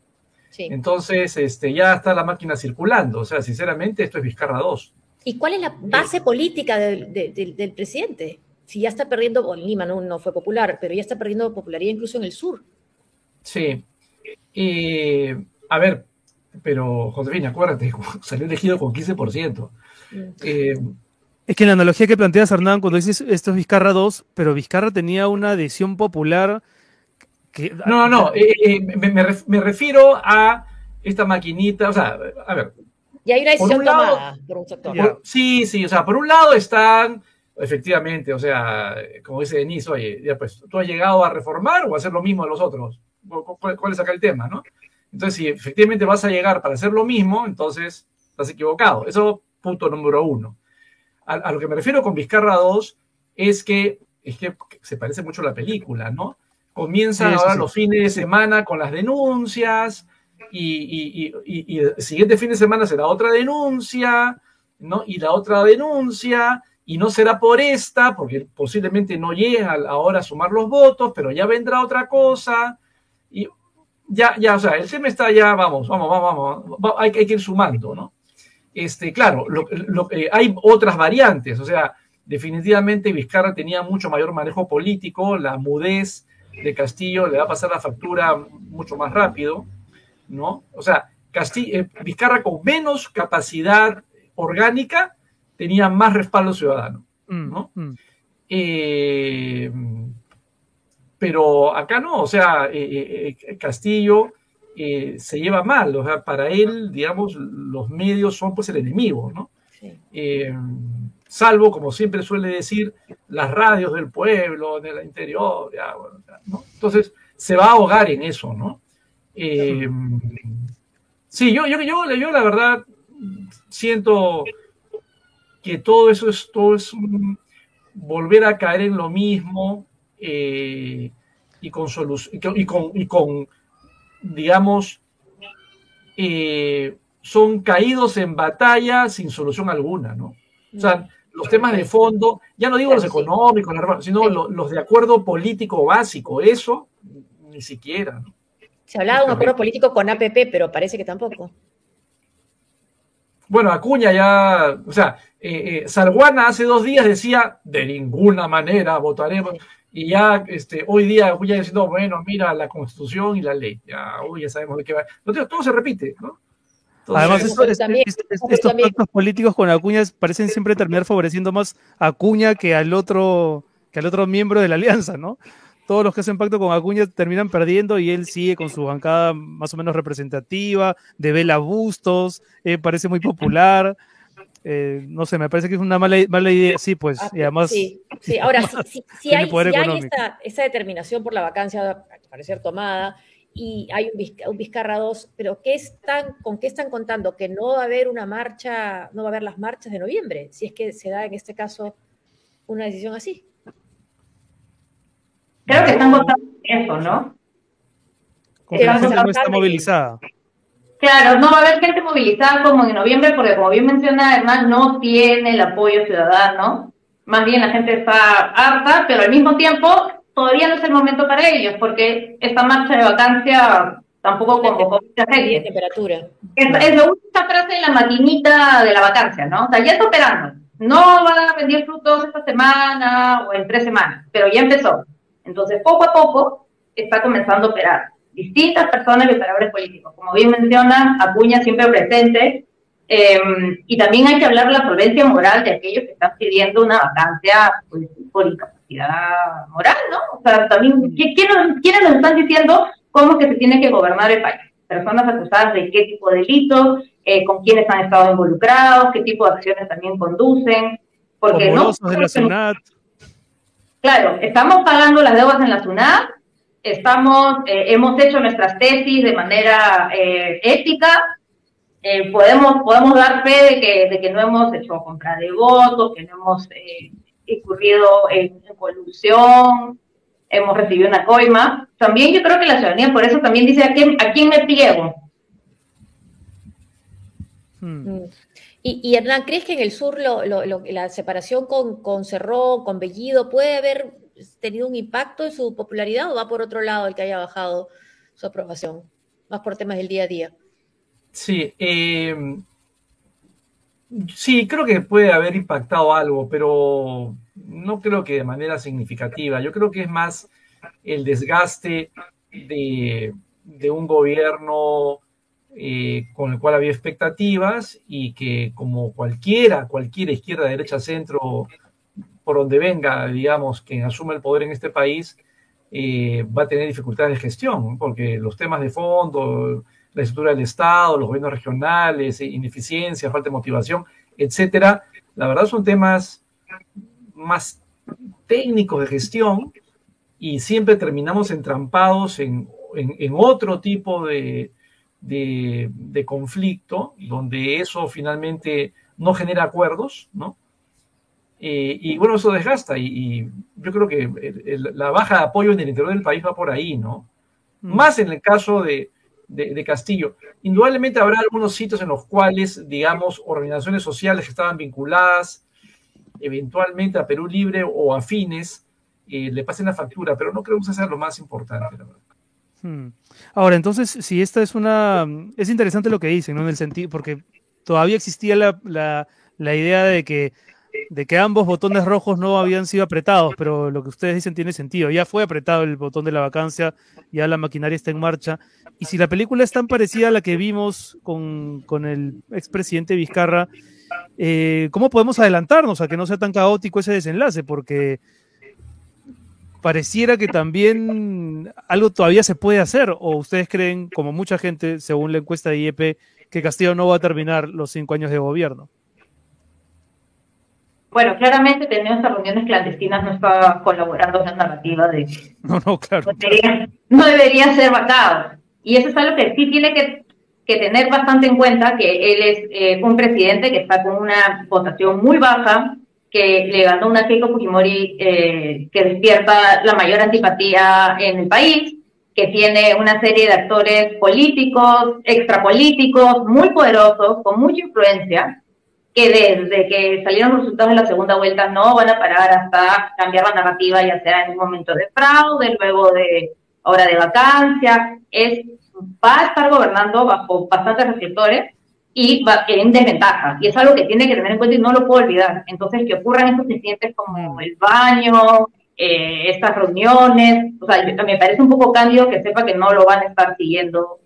Sí. Entonces, este, ya está la máquina circulando. O sea, sinceramente, esto es Vizcarra 2. ¿Y cuál es la base política del, presidente? Si ya está perdiendo, bueno, Lima no, no fue popular, pero ya está perdiendo popularidad incluso en el sur. Sí. Y a ver, pero Josefina, acuérdate, salió elegido con 15%. Mm. Eh, es que la analogía que planteas, Hernán, cuando dices esto es Vizcarra 2, pero Vizcarra tenía una adhesión popular que... No, no, no, eh, eh, me, refiero a esta maquinita, o sea, a ver. Y hay una decisión tomada por un sector. sí, sí, o sea, por un lado están, efectivamente, o sea, como dice Denise, oye, ya pues, ¿tú has llegado a reformar o a hacer lo mismo de los otros? ¿Cuál, es acá el tema, no? Entonces, si efectivamente vas a llegar para hacer lo mismo, entonces estás equivocado. Eso, punto número uno. A, lo que me refiero con Vizcarra 2 es que, es que se parece mucho a la película, ¿no? Comienzan ahora los fines de semana con las denuncias y, el siguiente fin de semana será otra denuncia, ¿no? Y la otra denuncia, y no será por esta, porque posiblemente no llega ahora a sumar los votos, pero ya vendrá otra cosa. Y ya, ya, o sea, el tema está ya, vamos, vamos, vamos, vamos, hay, hay que ir sumando, ¿no? este, claro, lo, eh, hay otras variantes, o sea, definitivamente Vizcarra tenía mucho mayor manejo político, la mudez de Castillo le va a pasar la factura mucho más rápido, ¿no? O sea, Castillo, eh, Vizcarra con menos capacidad orgánica tenía más respaldo ciudadano, mm, ¿no? Mm. Eh, pero acá no, o sea, Castillo se lleva mal, o sea, para él, digamos, los medios son pues el enemigo, ¿no? Eh, salvo, como siempre suele decir, las radios del pueblo, del interior, ¿no? Entonces, se va a ahogar en eso, ¿no? Eh, sí, yo, yo, yo, yo, la verdad siento que todo eso es, todo es volver a caer en lo mismo eh, y con, y con, y con digamos, eh, son caídos en batalla sin solución alguna, ¿no? O sea, los temas de fondo, ya no digo los económicos, sino los, de acuerdo político básico, eso ni siquiera. ¿no? Se hablaba de un acuerdo político con APP, pero parece que tampoco. Bueno, Acuña ya, o sea, eh, eh Salguana hace dos días decía, de ninguna manera votaremos y ya este, hoy día voy a decir, bueno, mira la constitución y la ley, ya hoy ya sabemos de qué va. todo se repite, ¿no? Además, estos pactos políticos con Acuña parecen siempre terminar favoreciendo más a Acuña que al otro que al otro miembro de la alianza, ¿no? Todos los que hacen pacto con Acuña terminan perdiendo y él sigue con su bancada más o menos representativa, de Vela Bustos, eh, parece muy popular. Eh, no sé, me parece que es una mala, mala idea. Sí, pues, y además. Sí, sí. ahora, si, hay, esta, determinación por la vacancia, a parecer tomada, y hay un, Vizcarra 2, pero ¿qué están, ¿con qué están contando? Que no va a haber una marcha, no va a haber las marchas de noviembre, si es que se da en este caso una decisión así. Creo que están contando eso, ¿no? Con que la gente no está movilizada. Claro, no va a haber gente movilizada como en noviembre, porque como bien menciona Hernán, no tiene el apoyo ciudadano. Más bien la gente está harta, pero al mismo tiempo todavía no es el momento para ellos, porque esta marcha de vacancia tampoco convocó mucha gente. temperatura. Es, es la última frase de la maquinita de la vacancia, ¿no? O sea, ya está operando. No va a vender frutos esta semana o en tres semanas, pero ya empezó. Entonces, poco a poco está comenzando a operar distintas personas y operadores políticos. Como bien menciona, Acuña siempre presente. Eh, y también hay que hablar de la solvencia moral de aquellos que están pidiendo una vacancia pues, por incapacidad moral, ¿no? O sea, también, ¿quiénes nos están diciendo cómo que se tiene que gobernar el país? Personas acusadas de qué tipo de delitos, eh, con quiénes han estado involucrados, qué tipo de acciones también conducen. Porque no. De la. Claro, estamos pagando las deudas en la SUNAT, estamos, eh, hemos hecho nuestras tesis de manera eh, ética, eh, podemos, podemos dar fe de que, de que no hemos hecho compra de votos, que no hemos incurrido en, colusión, hemos recibido una coima. También yo creo que la ciudadanía por eso también dice a quién, a quién me pliego. Hmm. Mm. Y, y, Hernán, ¿crees que en el sur lo, la separación con, con Cerró, con Bellido, puede haber tenido un impacto en su popularidad o va por otro lado el que haya bajado su aprobación? Más por temas del día a día. Sí, eh, sí, creo que puede haber impactado algo, pero no creo que de manera significativa. Yo creo que es más el desgaste de, un gobierno eh, con el cual había expectativas y que como cualquiera, cualquiera izquierda, derecha, centro, por donde venga, digamos, quien asume el poder en este país, eh, va a tener dificultades de gestión, porque los temas de fondo, la estructura del Estado, los gobiernos regionales, ineficiencia, falta de motivación, etcétera, la verdad son temas más técnicos de gestión y siempre terminamos entrampados en, otro tipo de conflicto, donde eso finalmente no genera acuerdos, ¿no? Eh, y bueno, eso desgasta y, yo creo que la baja de apoyo en el interior del país va por ahí, ¿no? Mm. Más en el caso de, Castillo. Indudablemente habrá algunos sitios en los cuales, digamos, organizaciones sociales que estaban vinculadas eventualmente a Perú Libre o afines eh, le pasen la factura, pero no creo que sea lo más importante, la verdad. Hmm. Ahora, entonces, si esta es una... Es interesante lo que dicen, ¿no? En el sentido, porque todavía existía la, idea de que, de que ambos botones rojos no habían sido apretados, pero lo que ustedes dicen tiene sentido. Ya fue apretado el botón de la vacancia, ya la maquinaria está en marcha. Y si la película es tan parecida a la que vimos con, con el expresidente Vizcarra, eh, ¿cómo podemos adelantarnos a que no sea tan caótico ese desenlace? Porque pareciera que también algo todavía se puede hacer, o ustedes creen, como mucha gente, según la encuesta de IEP, que Castillo no va a terminar los cinco años de gobierno. Bueno, claramente tener estas reuniones clandestinas no está colaborando en la narrativa de... No, no, claro. No debería, ser vacado. Y eso es algo que sí tiene que, tener bastante en cuenta, que él es eh, un presidente que está con una votación muy baja, que le ganó una Keiko Fujimori eh, que despierta la mayor antipatía en el país, que tiene una serie de actores políticos, extrapolíticos, muy poderosos, con mucha influencia, que desde que salieron los resultados de la segunda vuelta no van a parar hasta cambiar la narrativa, ya sea en un momento de fraude, luego de hora de vacancia, es, va a estar gobernando bajo bastantes reflectores y va en desventaja. Y es algo que tiene que tener en cuenta y no lo puedo olvidar. Entonces, que ocurran estos incidentes como el baño, eh, estas reuniones, o sea, me parece un poco cándido que sepa que no lo van a estar siguiendo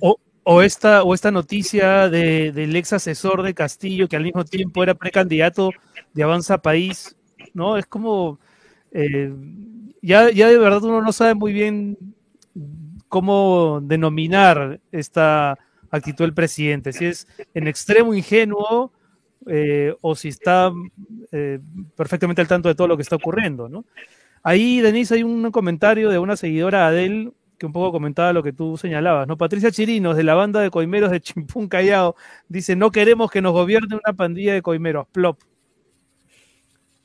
O, esta, o esta noticia del ex asesor de Castillo, que al mismo tiempo era precandidato de Avanza País, ¿no? Es como, eh, ya, ya de verdad uno no sabe muy bien cómo denominar esta actitud del presidente, si es en extremo ingenuo eh, o si está eh, perfectamente al tanto de todo lo que está ocurriendo, ¿no? Ahí, Denise, hay un comentario de una seguidora Adel que un poco comentaba lo que tú señalabas, ¿no? Patricia Chirinos, de la banda de coimeros de Chimpún Callao, dice, no queremos que nos gobierne una pandilla de coimeros, plop.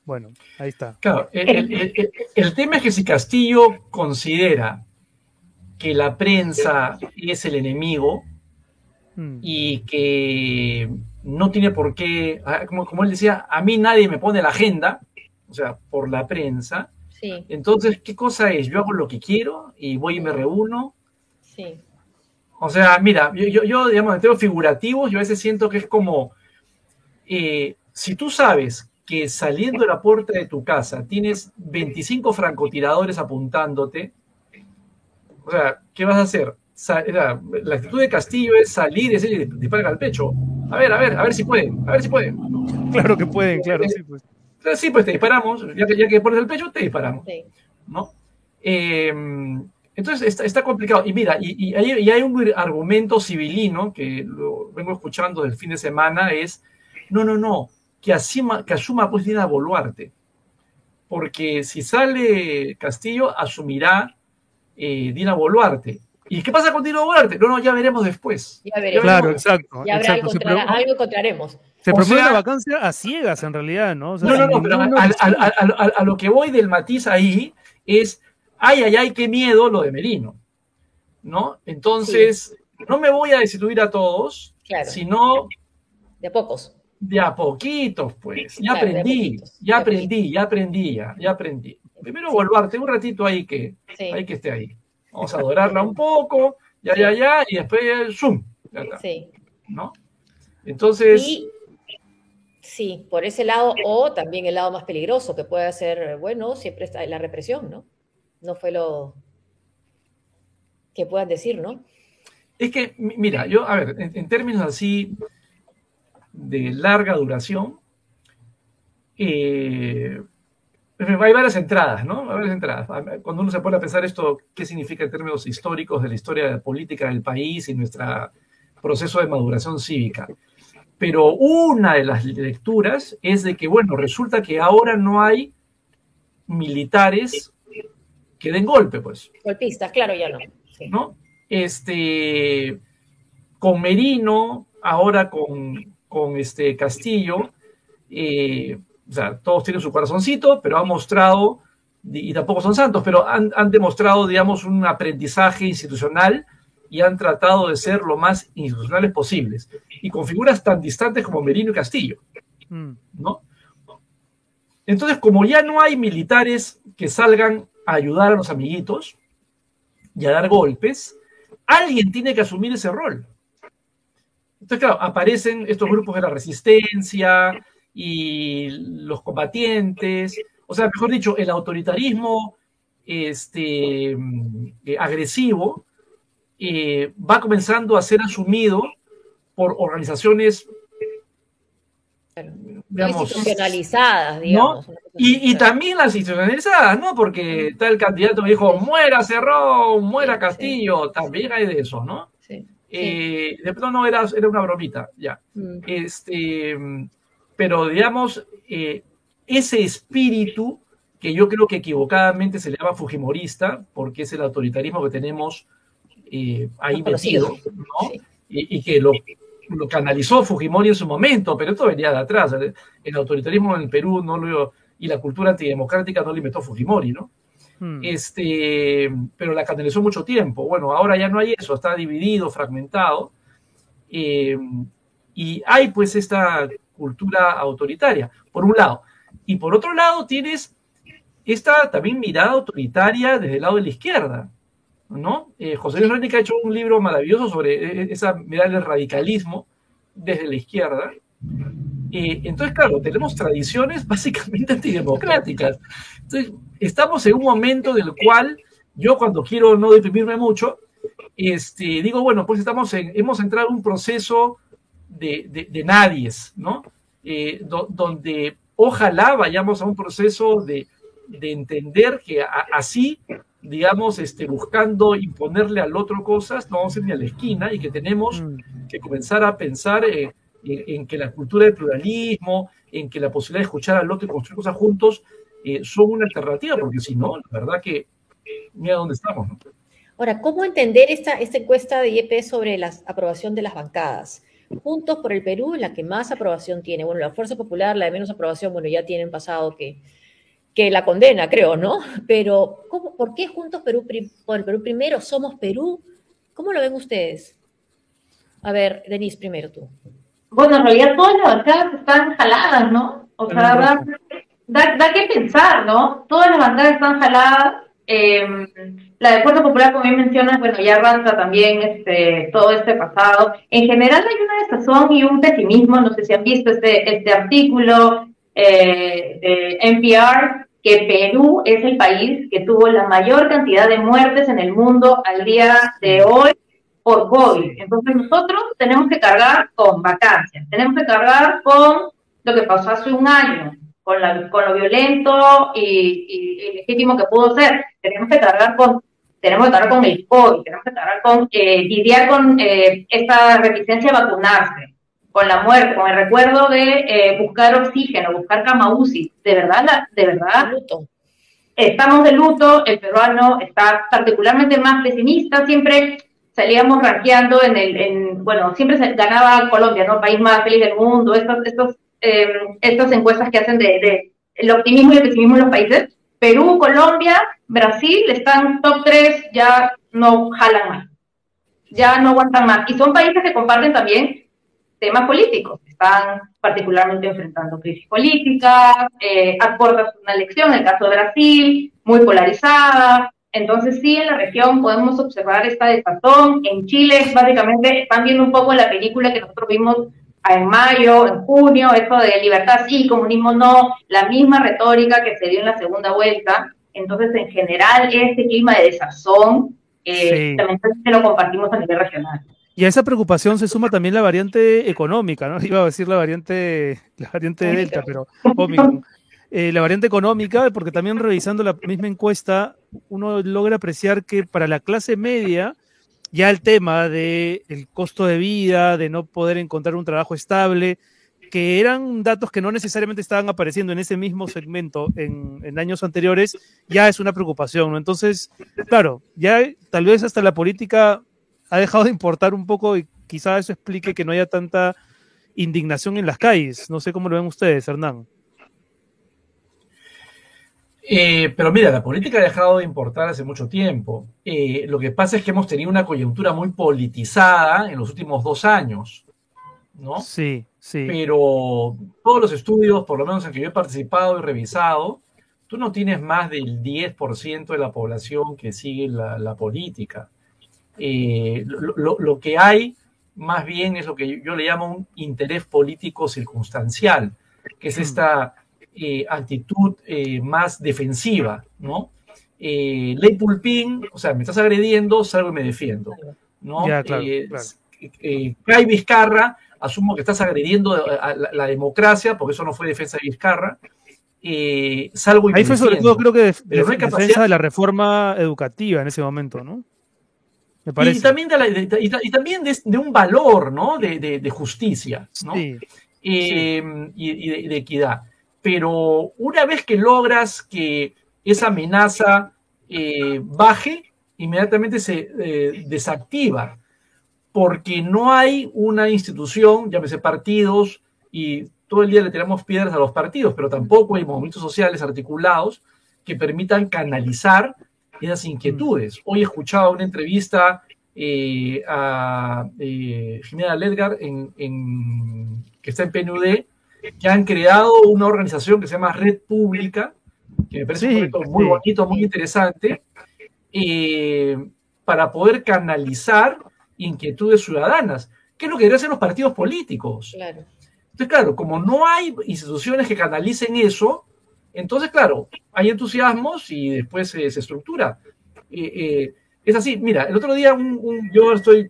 Bueno, ahí está. Claro, el, tema es que si Castillo considera que la prensa es el enemigo hmm. y que no tiene por qué, ah, como, como él decía, a mí nadie me pone la agenda, o sea, por la prensa. Sí. Entonces, ¿qué cosa es? Yo hago lo que quiero y voy y me reúno. Sí. O sea, mira, yo, yo, digamos, en términos figurativos, yo a veces siento que es como, eh, si tú sabes que saliendo de la puerta de tu casa tienes 25 francotiradores apuntándote, o sea, ¿qué vas a hacer? La, la actitud de Castillo es salir y decirle, dispara al pecho. A ver, a ver, a ver si pueden, a ver si pueden. Claro que pueden, claro, sí, pues. Sí, pues te disparamos, ya que, ya que pones el pecho, te disparamos. ¿No? Em, entonces está, complicado. Y mira, y, hay, un argumento civilino que lo vengo escuchando del fin de semana, es, no, no, no, que, asuma, que asuma pues Dina Boluarte. Porque si sale Castillo, asumirá eh, Dina Boluarte. ¿Y qué pasa con Dino Boluarte? No, no, ya veremos después. Ya veremos. Claro, exacto. Ya habrá Algo, encontraremos. Se propone una vacancia a ciegas, en realidad, ¿no? no, no, no, pero a, lo que voy del matiz ahí es, ay, ay, ay, qué miedo lo de Merino, ¿no? Entonces, no me voy a destituir a todos, sino... De a pocos. De a poquitos, pues. Ya aprendí, ya aprendí, ya aprendí, ya, ya aprendí. Primero Boluarte, un ratito ahí que, hay que esté ahí. Vamos a adorarla un poco, ya, ya, ya, y después zoom. Sí. ¿No? Entonces. sí, por ese lado, o también el lado más peligroso, que puede ser, bueno, siempre está la represión, ¿no? No fue lo que puedan decir, ¿no? Es que, mira, yo, a ver, en, términos así de larga duración, eh, hay varias entradas, ¿no? Hay varias entradas. Cuando uno se pone a pensar esto, ¿qué significa en términos históricos de la historia política del país y nuestro proceso de maduración cívica? Pero una de las lecturas es de que, bueno, resulta que ahora no hay militares que den golpe, pues. Golpistas, claro, ya no. ¿No? Este, con Merino, ahora con, con este Castillo, eh, o sea, todos tienen su corazoncito, pero han mostrado, y tampoco son santos, pero han, demostrado, digamos, un aprendizaje institucional y han tratado de ser lo más institucionales posibles. Y con figuras tan distantes como Merino y Castillo, mm. ¿no? Entonces, como ya no hay militares que salgan a ayudar a los amiguitos y a dar golpes, alguien tiene que asumir ese rol. Entonces, claro, aparecen estos grupos de la resistencia y los combatientes, o sea, mejor dicho, el autoritarismo este, eh, agresivo eh, va comenzando a ser asumido por organizaciones institucionalizadas, digamos. Y, también las institucionalizadas, ¿no? Porque tal candidato dijo, muera Cerrón, muera Castillo, también hay de eso, ¿no? Sí. Eh, de pronto no era, era una bromita, ya. Mm. Este, pero digamos, eh, ese espíritu que yo creo que equivocadamente se le llama fujimorista, porque es el autoritarismo que tenemos eh, ahí metido, ¿no? Y, y, que lo lo canalizó Fujimori en su momento, pero esto venía de atrás. El, autoritarismo en el Perú no lo, y la cultura antidemocrática no lo inventó Fujimori, ¿no? Hmm. Este, pero la canalizó mucho tiempo. Bueno, ahora ya no hay eso, está dividido, fragmentado. Eh, y hay pues esta cultura autoritaria, por un lado. Y por otro lado tienes esta también mirada autoritaria desde el lado de la izquierda. ¿no? Eh, José Luis Rénica ha hecho un libro maravilloso sobre e, e, esa mirada del radicalismo desde la izquierda. Eh, entonces, claro, tenemos tradiciones básicamente antidemocráticas. Entonces, estamos en un momento del cual yo cuando quiero no deprimirme mucho, este, digo, bueno, pues estamos en, hemos entrado en un proceso de, de, de nadies, ¿no? Eh, donde ojalá vayamos a un proceso de, de entender que así digamos, este, buscando imponerle al otro cosas, no vamos a ir ni a la esquina y que tenemos mm. que comenzar a pensar eh, en, que la cultura del pluralismo, en que la posibilidad de escuchar al otro y construir cosas juntos eh, son una alternativa, porque si no, la verdad que mira dónde estamos. Ahora, ¿cómo entender esta, esta encuesta de IEP sobre la aprobación de las bancadas? Juntos por el Perú, la que más aprobación tiene. Bueno, la Fuerza Popular, la de menos aprobación, bueno, ya tienen pasado que que la condena, creo, ¿no? Pero, ¿cómo, ¿por qué Juntos Perú, por el Perú primero? ¿Somos Perú? ¿Cómo lo ven ustedes? A ver, Denise, primero tú. Bueno, en realidad todas las bancadas están jaladas, ¿no? O sea, da, da, que pensar, ¿no? Todas las bancadas están jaladas. Em, la de Puerto Popular, como bien mencionas, bueno, ya arranca también este, todo este pasado. En general hay una desazón y un pesimismo, no sé si han visto este, este artículo eh, de NPR que Perú es el país que tuvo la mayor cantidad de muertes en el mundo al día de hoy por COVID. Entonces nosotros tenemos que cargar con vacancias, tenemos que cargar con lo que pasó hace un año, con, con lo violento y, y, legítimo que pudo ser. Tenemos que cargar con tenemos que cargar con el COVID, tenemos que cargar con eh, lidiar con eh, esta resistencia a vacunarse con la muerte, con el recuerdo de eh, buscar oxígeno, buscar cama UCI. De verdad, de verdad, estamos de luto, el peruano está particularmente más pesimista, siempre salíamos rankeando en el, en, bueno, siempre se ganaba Colombia, ¿no? País más feliz del mundo, estos, estos, eh, estas encuestas que hacen de, de, el optimismo y el pesimismo en los países. Perú, Colombia, Brasil están top 3, ya no jalan más, ya no aguantan más. Y son países que comparten también temas políticos. Están particularmente enfrentando crisis políticas, eh, una elección, en el caso de Brasil, muy polarizada. Entonces sí, en la región podemos observar esta desazón. En Chile, básicamente, están viendo un poco la película que nosotros vimos en mayo, en junio, eso de libertad sí, comunismo no, la misma retórica que se dio en la segunda vuelta. Entonces, en general, este clima de desazón eh, también lo compartimos a nivel regional. Y a esa preocupación se suma también la variante económica, ¿no? Iba a decir la variante, la variante Delta, pero eh, la variante económica, porque también revisando la misma encuesta, uno logra apreciar que para la clase media, ya el tema del el costo de vida, de no poder encontrar un trabajo estable, que eran datos que no necesariamente estaban apareciendo en ese mismo segmento en, en, años anteriores, ya es una preocupación. Entonces, claro, ya tal vez hasta la política ha dejado de importar un poco y quizá eso explique que no haya tanta indignación en las calles. No sé cómo lo ven ustedes, Hernán. Eh, pero mira, la política ha dejado de importar hace mucho tiempo. Eh, lo que pasa es que hemos tenido una coyuntura muy politizada en los últimos dos años, ¿no? Sí, sí. Pero todos los estudios, por lo menos en que yo he participado y revisado, tú no tienes más del 10% de la población que sigue la política. Eh, lo, que hay más bien es lo que yo le llamo un interés político circunstancial, que es esta eh, actitud eh, más defensiva, ¿no? Eh, ley Pulpín, o sea, me estás agrediendo, salgo y me defiendo, ¿no? Ya, claro, Vizcarra, asumo que estás agrediendo a la, democracia, porque eso no fue defensa de Vizcarra, salgo y Ahí fue sobre todo, creo que, defensa de la reforma educativa en ese momento, ¿no? Y también, de, y, también de, un valor, ¿no? De, justicia, ¿no? Y, de, equidad. Pero una vez que logras que esa amenaza eh, baje, inmediatamente se eh, desactiva, porque no hay una institución, llámese partidos, y todo el día le tiramos piedras a los partidos, pero tampoco hay movimientos sociales articulados que permitan canalizar esas inquietudes. Hoy he escuchado una entrevista eh, a Jimena Ledgar, en, que está en PNUD, que han creado una organización que se llama Red Pública, que me parece un proyecto muy bonito, muy interesante, eh, para poder canalizar inquietudes ciudadanas, que es lo que deberían hacer los partidos políticos. Entonces, claro, como no hay instituciones que canalicen eso, entonces, claro, hay entusiasmos y después se estructura. Eh, eh, es así, mira, el otro día yo estoy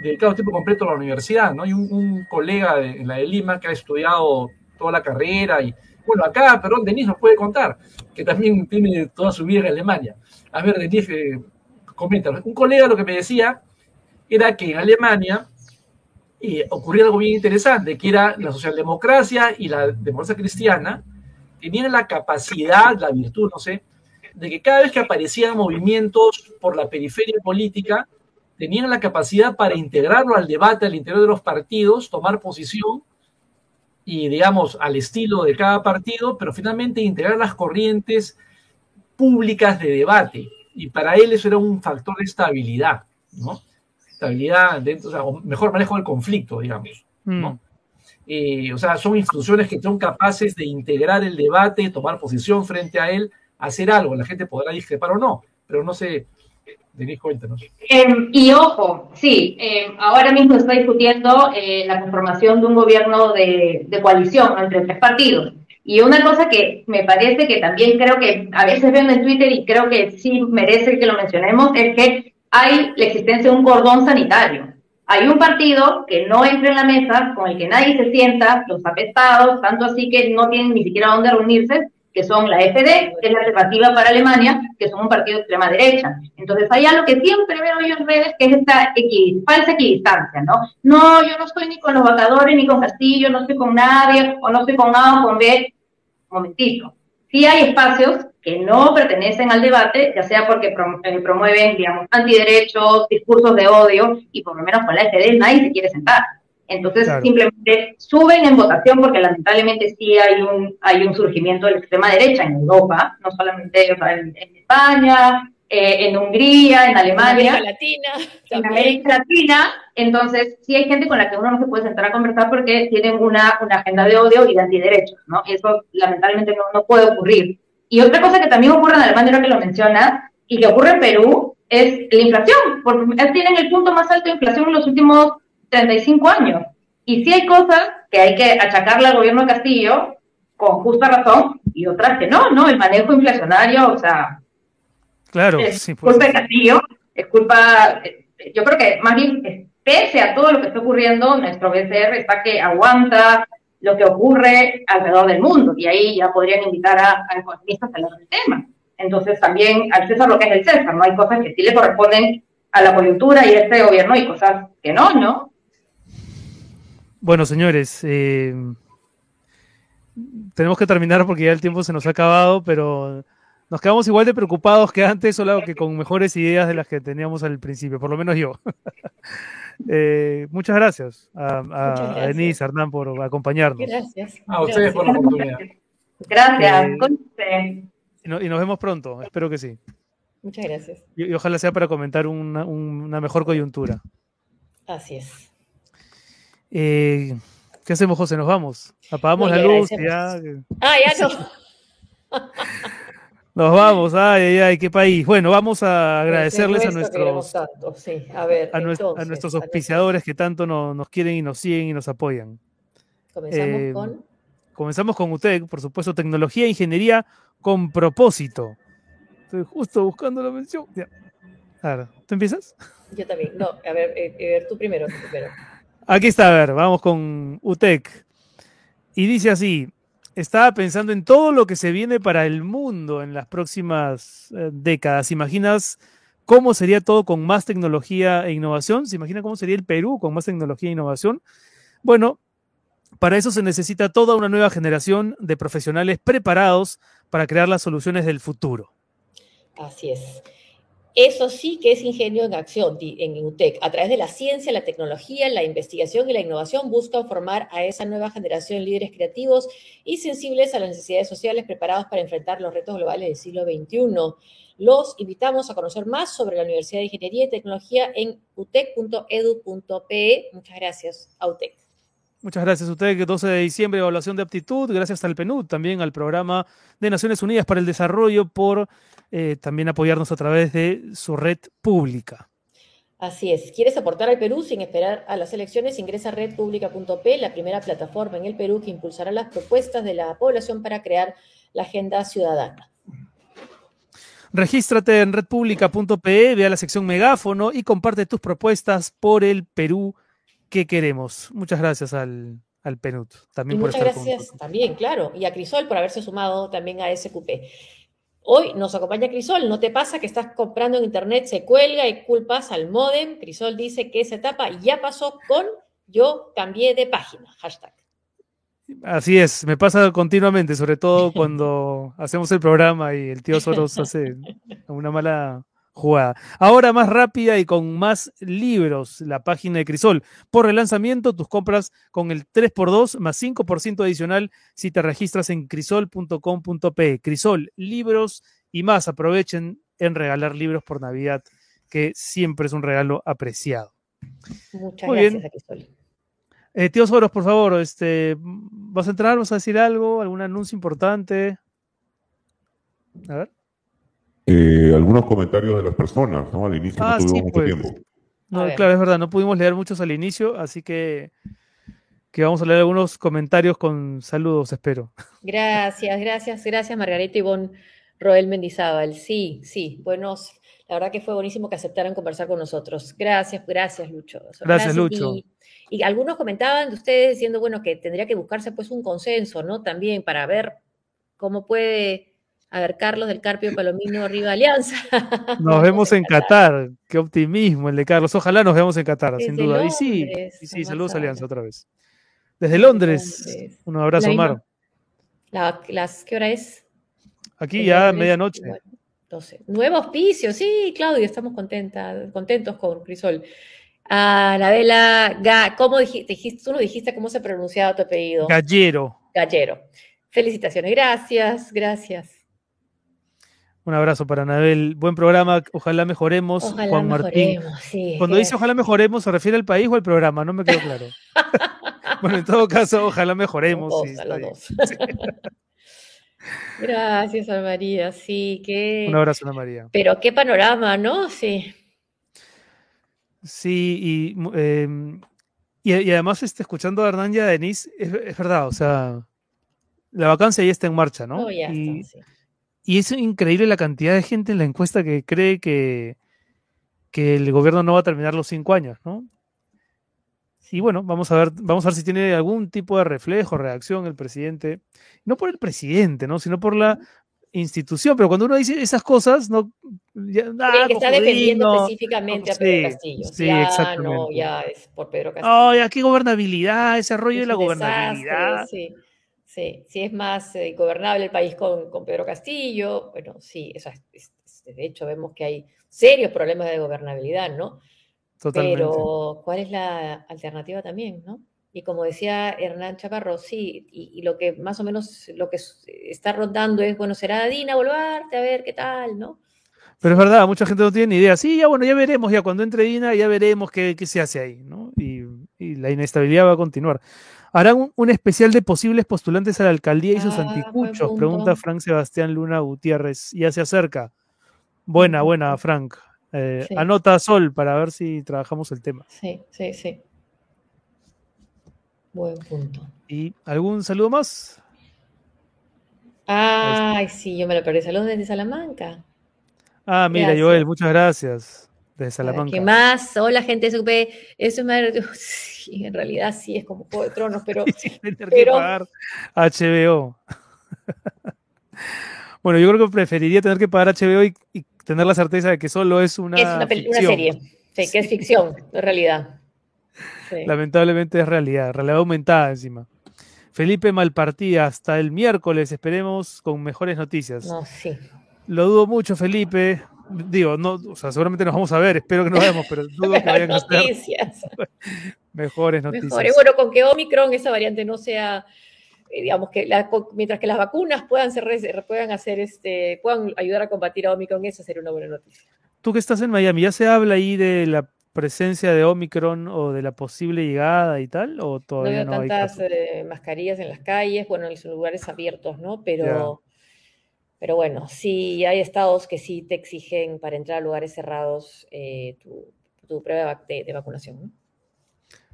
dedicado tiempo completo a la universidad, ¿no? Y un, colega en la de Lima que ha estudiado toda la carrera y, bueno, acá, perdón, Denis nos puede contar, que también tiene toda su vida en Alemania. A ver, Denis, eh, comenta. Un colega lo que me decía era que en Alemania ocurría algo bien interesante, que era la socialdemocracia y la democracia cristiana, tenían la capacidad, la virtud, no sé, de que cada vez que aparecían movimientos por la periferia política, tenían la capacidad para integrarlo al debate al interior de los partidos, tomar posición y, digamos, al estilo de cada partido, pero finalmente integrar las corrientes públicas de debate. Y para él eso era un factor de estabilidad, ¿no? Estabilidad, dentro, o sea, mejor manejo del conflicto, digamos, ¿no? Mm. Eh, o sea, son instituciones que son capaces de integrar el debate, tomar posición frente a él, hacer algo. La gente podrá discrepar o no, pero no sé, Denise, cuéntanos. Em, y ojo, sí, em, ahora mismo está discutiendo eh, la conformación de un gobierno de, coalición entre tres partidos. Y una cosa que me parece que también creo que a veces veo en Twitter y creo que sí merece que lo mencionemos es que hay la existencia de un cordón sanitario hay un partido que no entra en la mesa, con el que nadie se sienta, los apestados, tanto así que no tienen ni siquiera dónde reunirse, que son la FD, que es la alternativa para Alemania, que son un partido de extrema derecha. Entonces hay algo que siempre veo yo en redes, que es esta falsa equidistancia, ¿no? No, yo no estoy ni con los vacadores, ni con Castillo, no estoy con nadie, o no estoy con A o con B. Momentito. Sí hay espacios que no pertenecen al debate, ya sea porque eh, promueven, digamos, antiderechos, discursos de odio, y por lo menos con la FD nadie se quiere sentar. Entonces simplemente suben en votación porque lamentablemente sí hay un, hay un surgimiento de la extrema derecha en Europa, no solamente en, España, eh, en Hungría, en Alemania. En América Latina. En América Latina. Entonces, sí hay gente con la que uno no se puede sentar a conversar porque tienen una, una agenda de odio y de antiderechos, ¿no? Eso lamentablemente no, no puede ocurrir. Y otra cosa que también ocurre en Alemania, ahora que lo menciona, y que ocurre en Perú, es la inflación, porque tienen el punto más alto de inflación en los últimos 35 años. Y sí hay cosas que hay que achacarle al gobierno de Castillo con justa razón y otras que no, ¿no? El manejo inflacionario, o sea, claro, es culpa de Castillo, es culpa, yo creo que más bien, pese a todo lo que está ocurriendo, nuestro BCR está que aguanta, lo que ocurre alrededor del mundo. Y ahí ya podrían invitar a, economistas a hablar del tema. Entonces también al César lo que es el César, ¿no? Hay cosas que sí le corresponden a la coyuntura y a este gobierno y cosas que no, ¿no? Bueno, señores, eh, tenemos que terminar porque ya el tiempo se nos ha acabado, pero nos quedamos igual de preocupados que antes, solo que con mejores ideas de las que teníamos al principio, por lo menos yo. Eh, muchas gracias a, Denise, Hernán, por acompañarnos. Gracias. A ustedes por la oportunidad. Gracias. Eh, y, nos vemos pronto, espero que sí. Muchas gracias. Y, ojalá sea para comentar una, mejor coyuntura. Así es. Eh, ¿Qué hacemos, José? Nos vamos. Apagamos la luz. Ya... Ah, ya no. Nos vamos, ay, ay, qué país. Bueno, vamos a agradecerles a nuestros, a, nuestros auspiciadores que tanto nos, quieren y nos siguen y nos apoyan. Comenzamos eh, con. Comenzamos con UTEC, por supuesto, tecnología e ingeniería con propósito. Estoy justo buscando la mención. Ya. Claro, ¿tú empiezas? Yo también. No, a ver, eh, eh, tú primero, tú primero. Aquí está, a ver, vamos con UTEC. Y dice así, estaba pensando en todo lo que se viene para el mundo en las próximas eh, décadas. ¿Imaginas cómo sería todo con más tecnología e innovación? ¿Se imagina cómo sería el Perú con más tecnología e innovación? Bueno, para eso se necesita toda una nueva generación de profesionales preparados para crear las soluciones del futuro. Así es. Eso sí que es ingenio en acción en UTEC. A través de la ciencia, la tecnología, la investigación y la innovación buscan formar a esa nueva generación de líderes creativos y sensibles a las necesidades sociales preparados para enfrentar los retos globales del siglo XXI. Los invitamos a conocer más sobre la Universidad de Ingeniería y Tecnología en utec.edu.pe. Muchas gracias a UTEC. Muchas gracias a usted. 12 de diciembre, evaluación de aptitud. Gracias al PNUD, también al Programa de Naciones Unidas para el Desarrollo, por eh, también apoyarnos a través de su red pública. Así es. ¿Quieres aportar al Perú sin esperar a las elecciones? Ingresa a redpublica.p, la primera plataforma en el Perú que impulsará las propuestas de la población para crear la agenda ciudadana. Regístrate en redpublica.pe, ve a la sección megáfono y comparte tus propuestas por el Perú que queremos. Muchas gracias al, al PNUT. También muchas gracias también, claro. Y a Crisol por haberse sumado también a SQP. Hoy nos acompaña Crisol. ¿No te pasa que estás comprando en internet, se cuelga y culpas al modem? Crisol dice que esa etapa ya pasó con yo cambié de página. Hashtag. Así es, me pasa continuamente, sobre todo cuando hacemos el programa y el tío Soros hace una mala jugada. Ahora más rápida y con más libros, la página de Crisol. Por relanzamiento, tus compras con el 3x2 más 5% adicional si te registras en crisol.com.pe. Crisol, libros y más. Aprovechen en regalar libros por Navidad, que siempre es un regalo apreciado. Muchas gracias a Crisol. Eh, tío Soros, por favor, este, ¿vas a entrar? ¿Vas a decir algo? ¿Algún anuncio importante? A ver. Eh, algunos comentarios de las personas, ¿no? Al inicio no ah, tuvimos mucho pues. tiempo. No, claro, es verdad, no pudimos leer muchos al inicio, así que, que vamos a leer algunos comentarios con saludos, espero. Gracias, gracias, gracias Margarita Ivonne Roel Mendizábal. Sí, sí, buenos, la verdad que fue buenísimo que aceptaran conversar con nosotros. Gracias, gracias, Lucho. Gracias, Lucho. Y, y, algunos comentaban de ustedes diciendo, bueno, que tendría que buscarse pues un consenso, ¿no? También para ver cómo puede a ver, Carlos del Carpio Palomino, arriba Alianza. Nos vemos en Qatar. Qué optimismo el de Carlos. Ojalá nos veamos en Qatar, sin duda. y sí, y sí saludos Alianza otra vez. Desde Londres. Un abrazo, Omar. las, ¿Qué hora es? Aquí ya medianoche. 12. Nuevo auspicio, sí, Claudio, estamos contentos con Crisol. Ah, la vela, ¿cómo dijiste, dijiste? Tú no dijiste cómo se pronunciaba tu apellido. Gallero. Gallero. Felicitaciones, gracias, gracias. Un abrazo para Anabel. Buen programa, ojalá mejoremos. Juan Martín. Cuando dice ojalá mejoremos, ¿se refiere al país o al programa? No me quedó claro. bueno, en todo caso, ojalá mejoremos. Gracias, Ana María. Sí, qué. Un abrazo, Ana María. Pero qué panorama, ¿no? Sí. Sí, y, em, y, además, este, escuchando a Hernán y a Denise, es, verdad, o sea, la vacancia ya está en marcha, ¿no? Oh, ya y, está, sí. Y es increíble la cantidad de gente en la encuesta que cree que, que el gobierno no va a terminar los cinco años, ¿no? Y bueno, vamos a ver, vamos a ver si tiene algún tipo de reflejo, reacción el presidente. No por el presidente, ¿no? Sino por la institución. Pero cuando uno dice esas cosas, no. Ya, ah, que está defendiendo específicamente a Pedro Castillo. Sí, ya, No, ya es por Pedro Castillo. Ay, aquí gobernabilidad, ese rollo de la gobernabilidad. Sí. Sí, sí es más eh, gobernable el país con, Pedro Castillo. Bueno, sí, eso de hecho vemos que hay serios problemas de gobernabilidad, ¿no? Totalmente. Pero, ¿cuál es la alternativa también, no? Y como decía Hernán Chaparro, sí, y, lo que más o menos lo que está rondando es, bueno, será Dina Boluarte, a ver qué tal, ¿no? Pero es verdad, mucha gente no tiene ni idea. Sí, ya bueno, ya veremos, ya cuando entre Dina, ya veremos qué, se hace ahí, ¿no? y la inestabilidad va a continuar. ¿Harán un, especial de posibles postulantes a la alcaldía y sus ah, anticuchos? Pregunta Frank Sebastián Luna Gutiérrez. Ya se acerca. Buena, buena, Frank. Eh, anota Sol para ver si trabajamos el tema. Sí, sí, sí. Buen punto. ¿Y algún saludo más? Ay, sí, yo me lo perdí. Saludos desde Salamanca. Ah, mira, Joel, muchas gracias. Desde Salamanca. ¿Qué más? Hola, gente Eso es Sí, en realidad sí es como Juego de Tronos, pero. tener que pagar HBO. bueno, yo creo que preferiría tener que pagar HBO y, tener la certeza de que solo es una. Es una, una serie. Sí, que es ficción, no es realidad. Lamentablemente es realidad, realidad aumentada encima. Felipe Malpartida, hasta el miércoles, esperemos con mejores noticias. No, sí. Lo dudo mucho, Felipe. Digo, no, o sea, seguramente nos vamos a ver, espero que nos veamos, pero dudo que vayan a ser mejores noticias. Mejores. Bueno, con que Omicron, esa variante no sea, eh, digamos que mientras que las vacunas puedan ser, puedan hacer este, puedan ayudar a combatir a Omicron, esa sería una buena noticia. Tú que estás en Miami, ¿ya se habla ahí de la presencia de Omicron o de la posible llegada y tal? ¿O todavía no, veo tantas eh, mascarillas en las calles, bueno, en los lugares abiertos, ¿no? Pero, pero bueno, sí hay estados que sí te exigen para entrar a lugares cerrados eh, tu, prueba de, vacunación, ¿no?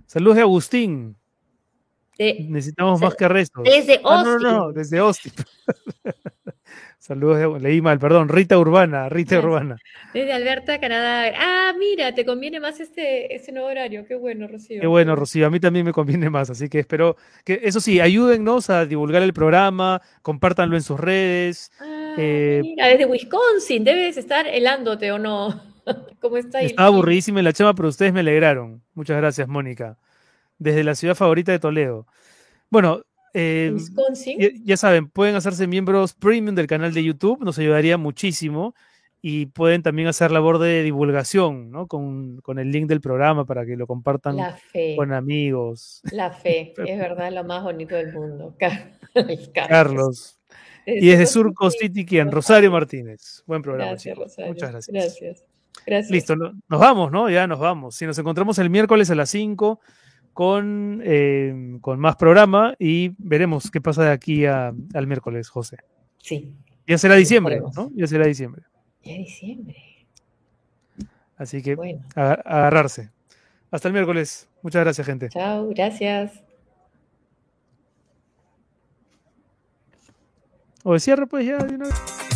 Saludos de Agustín. Necesitamos más que restos. Desde Austin. Ah, no, no, no, desde Austin. Saludos, leí mal, perdón. Rita Urbana, Rita Urbana. Desde Alberta, Canadá. Ah, mira, te conviene más este, este nuevo horario. Qué bueno, Rocío. Qué bueno, Rocío. A mí también me conviene más. Así que espero que, eso sí, ayúdennos a divulgar el programa, compártanlo en sus redes. Ah, eh, mira, desde Wisconsin, debes estar helándote o no. ¿Cómo está ahí? Estaba aburridísima la chama, pero ustedes me alegraron. Muchas gracias, Mónica. Desde la ciudad favorita de Toledo. Bueno, eh, ya, saben, pueden hacerse miembros premium del canal de YouTube, nos ayudaría muchísimo. Y pueden también hacer labor de divulgación, ¿no? Con, el link del programa para que lo compartan con amigos. La fe, es verdad, lo más bonito del mundo. Carlos. Y desde Surco City, ¿quién? Rosario Martínez. Buen programa. Gracias, Rosario. Muchas gracias. Gracias. gracias. Listo, nos vamos, ¿no? Ya nos vamos. Si nos encontramos el miércoles a las 5 con, eh, con más programa y veremos qué pasa de aquí al miércoles, José. Sí. Ya será diciembre, ¿no? Ya será diciembre. Ya diciembre. Así que bueno. agarrarse. Hasta el miércoles. Muchas gracias, gente. Chao, gracias. O cierre pues ya de una vez.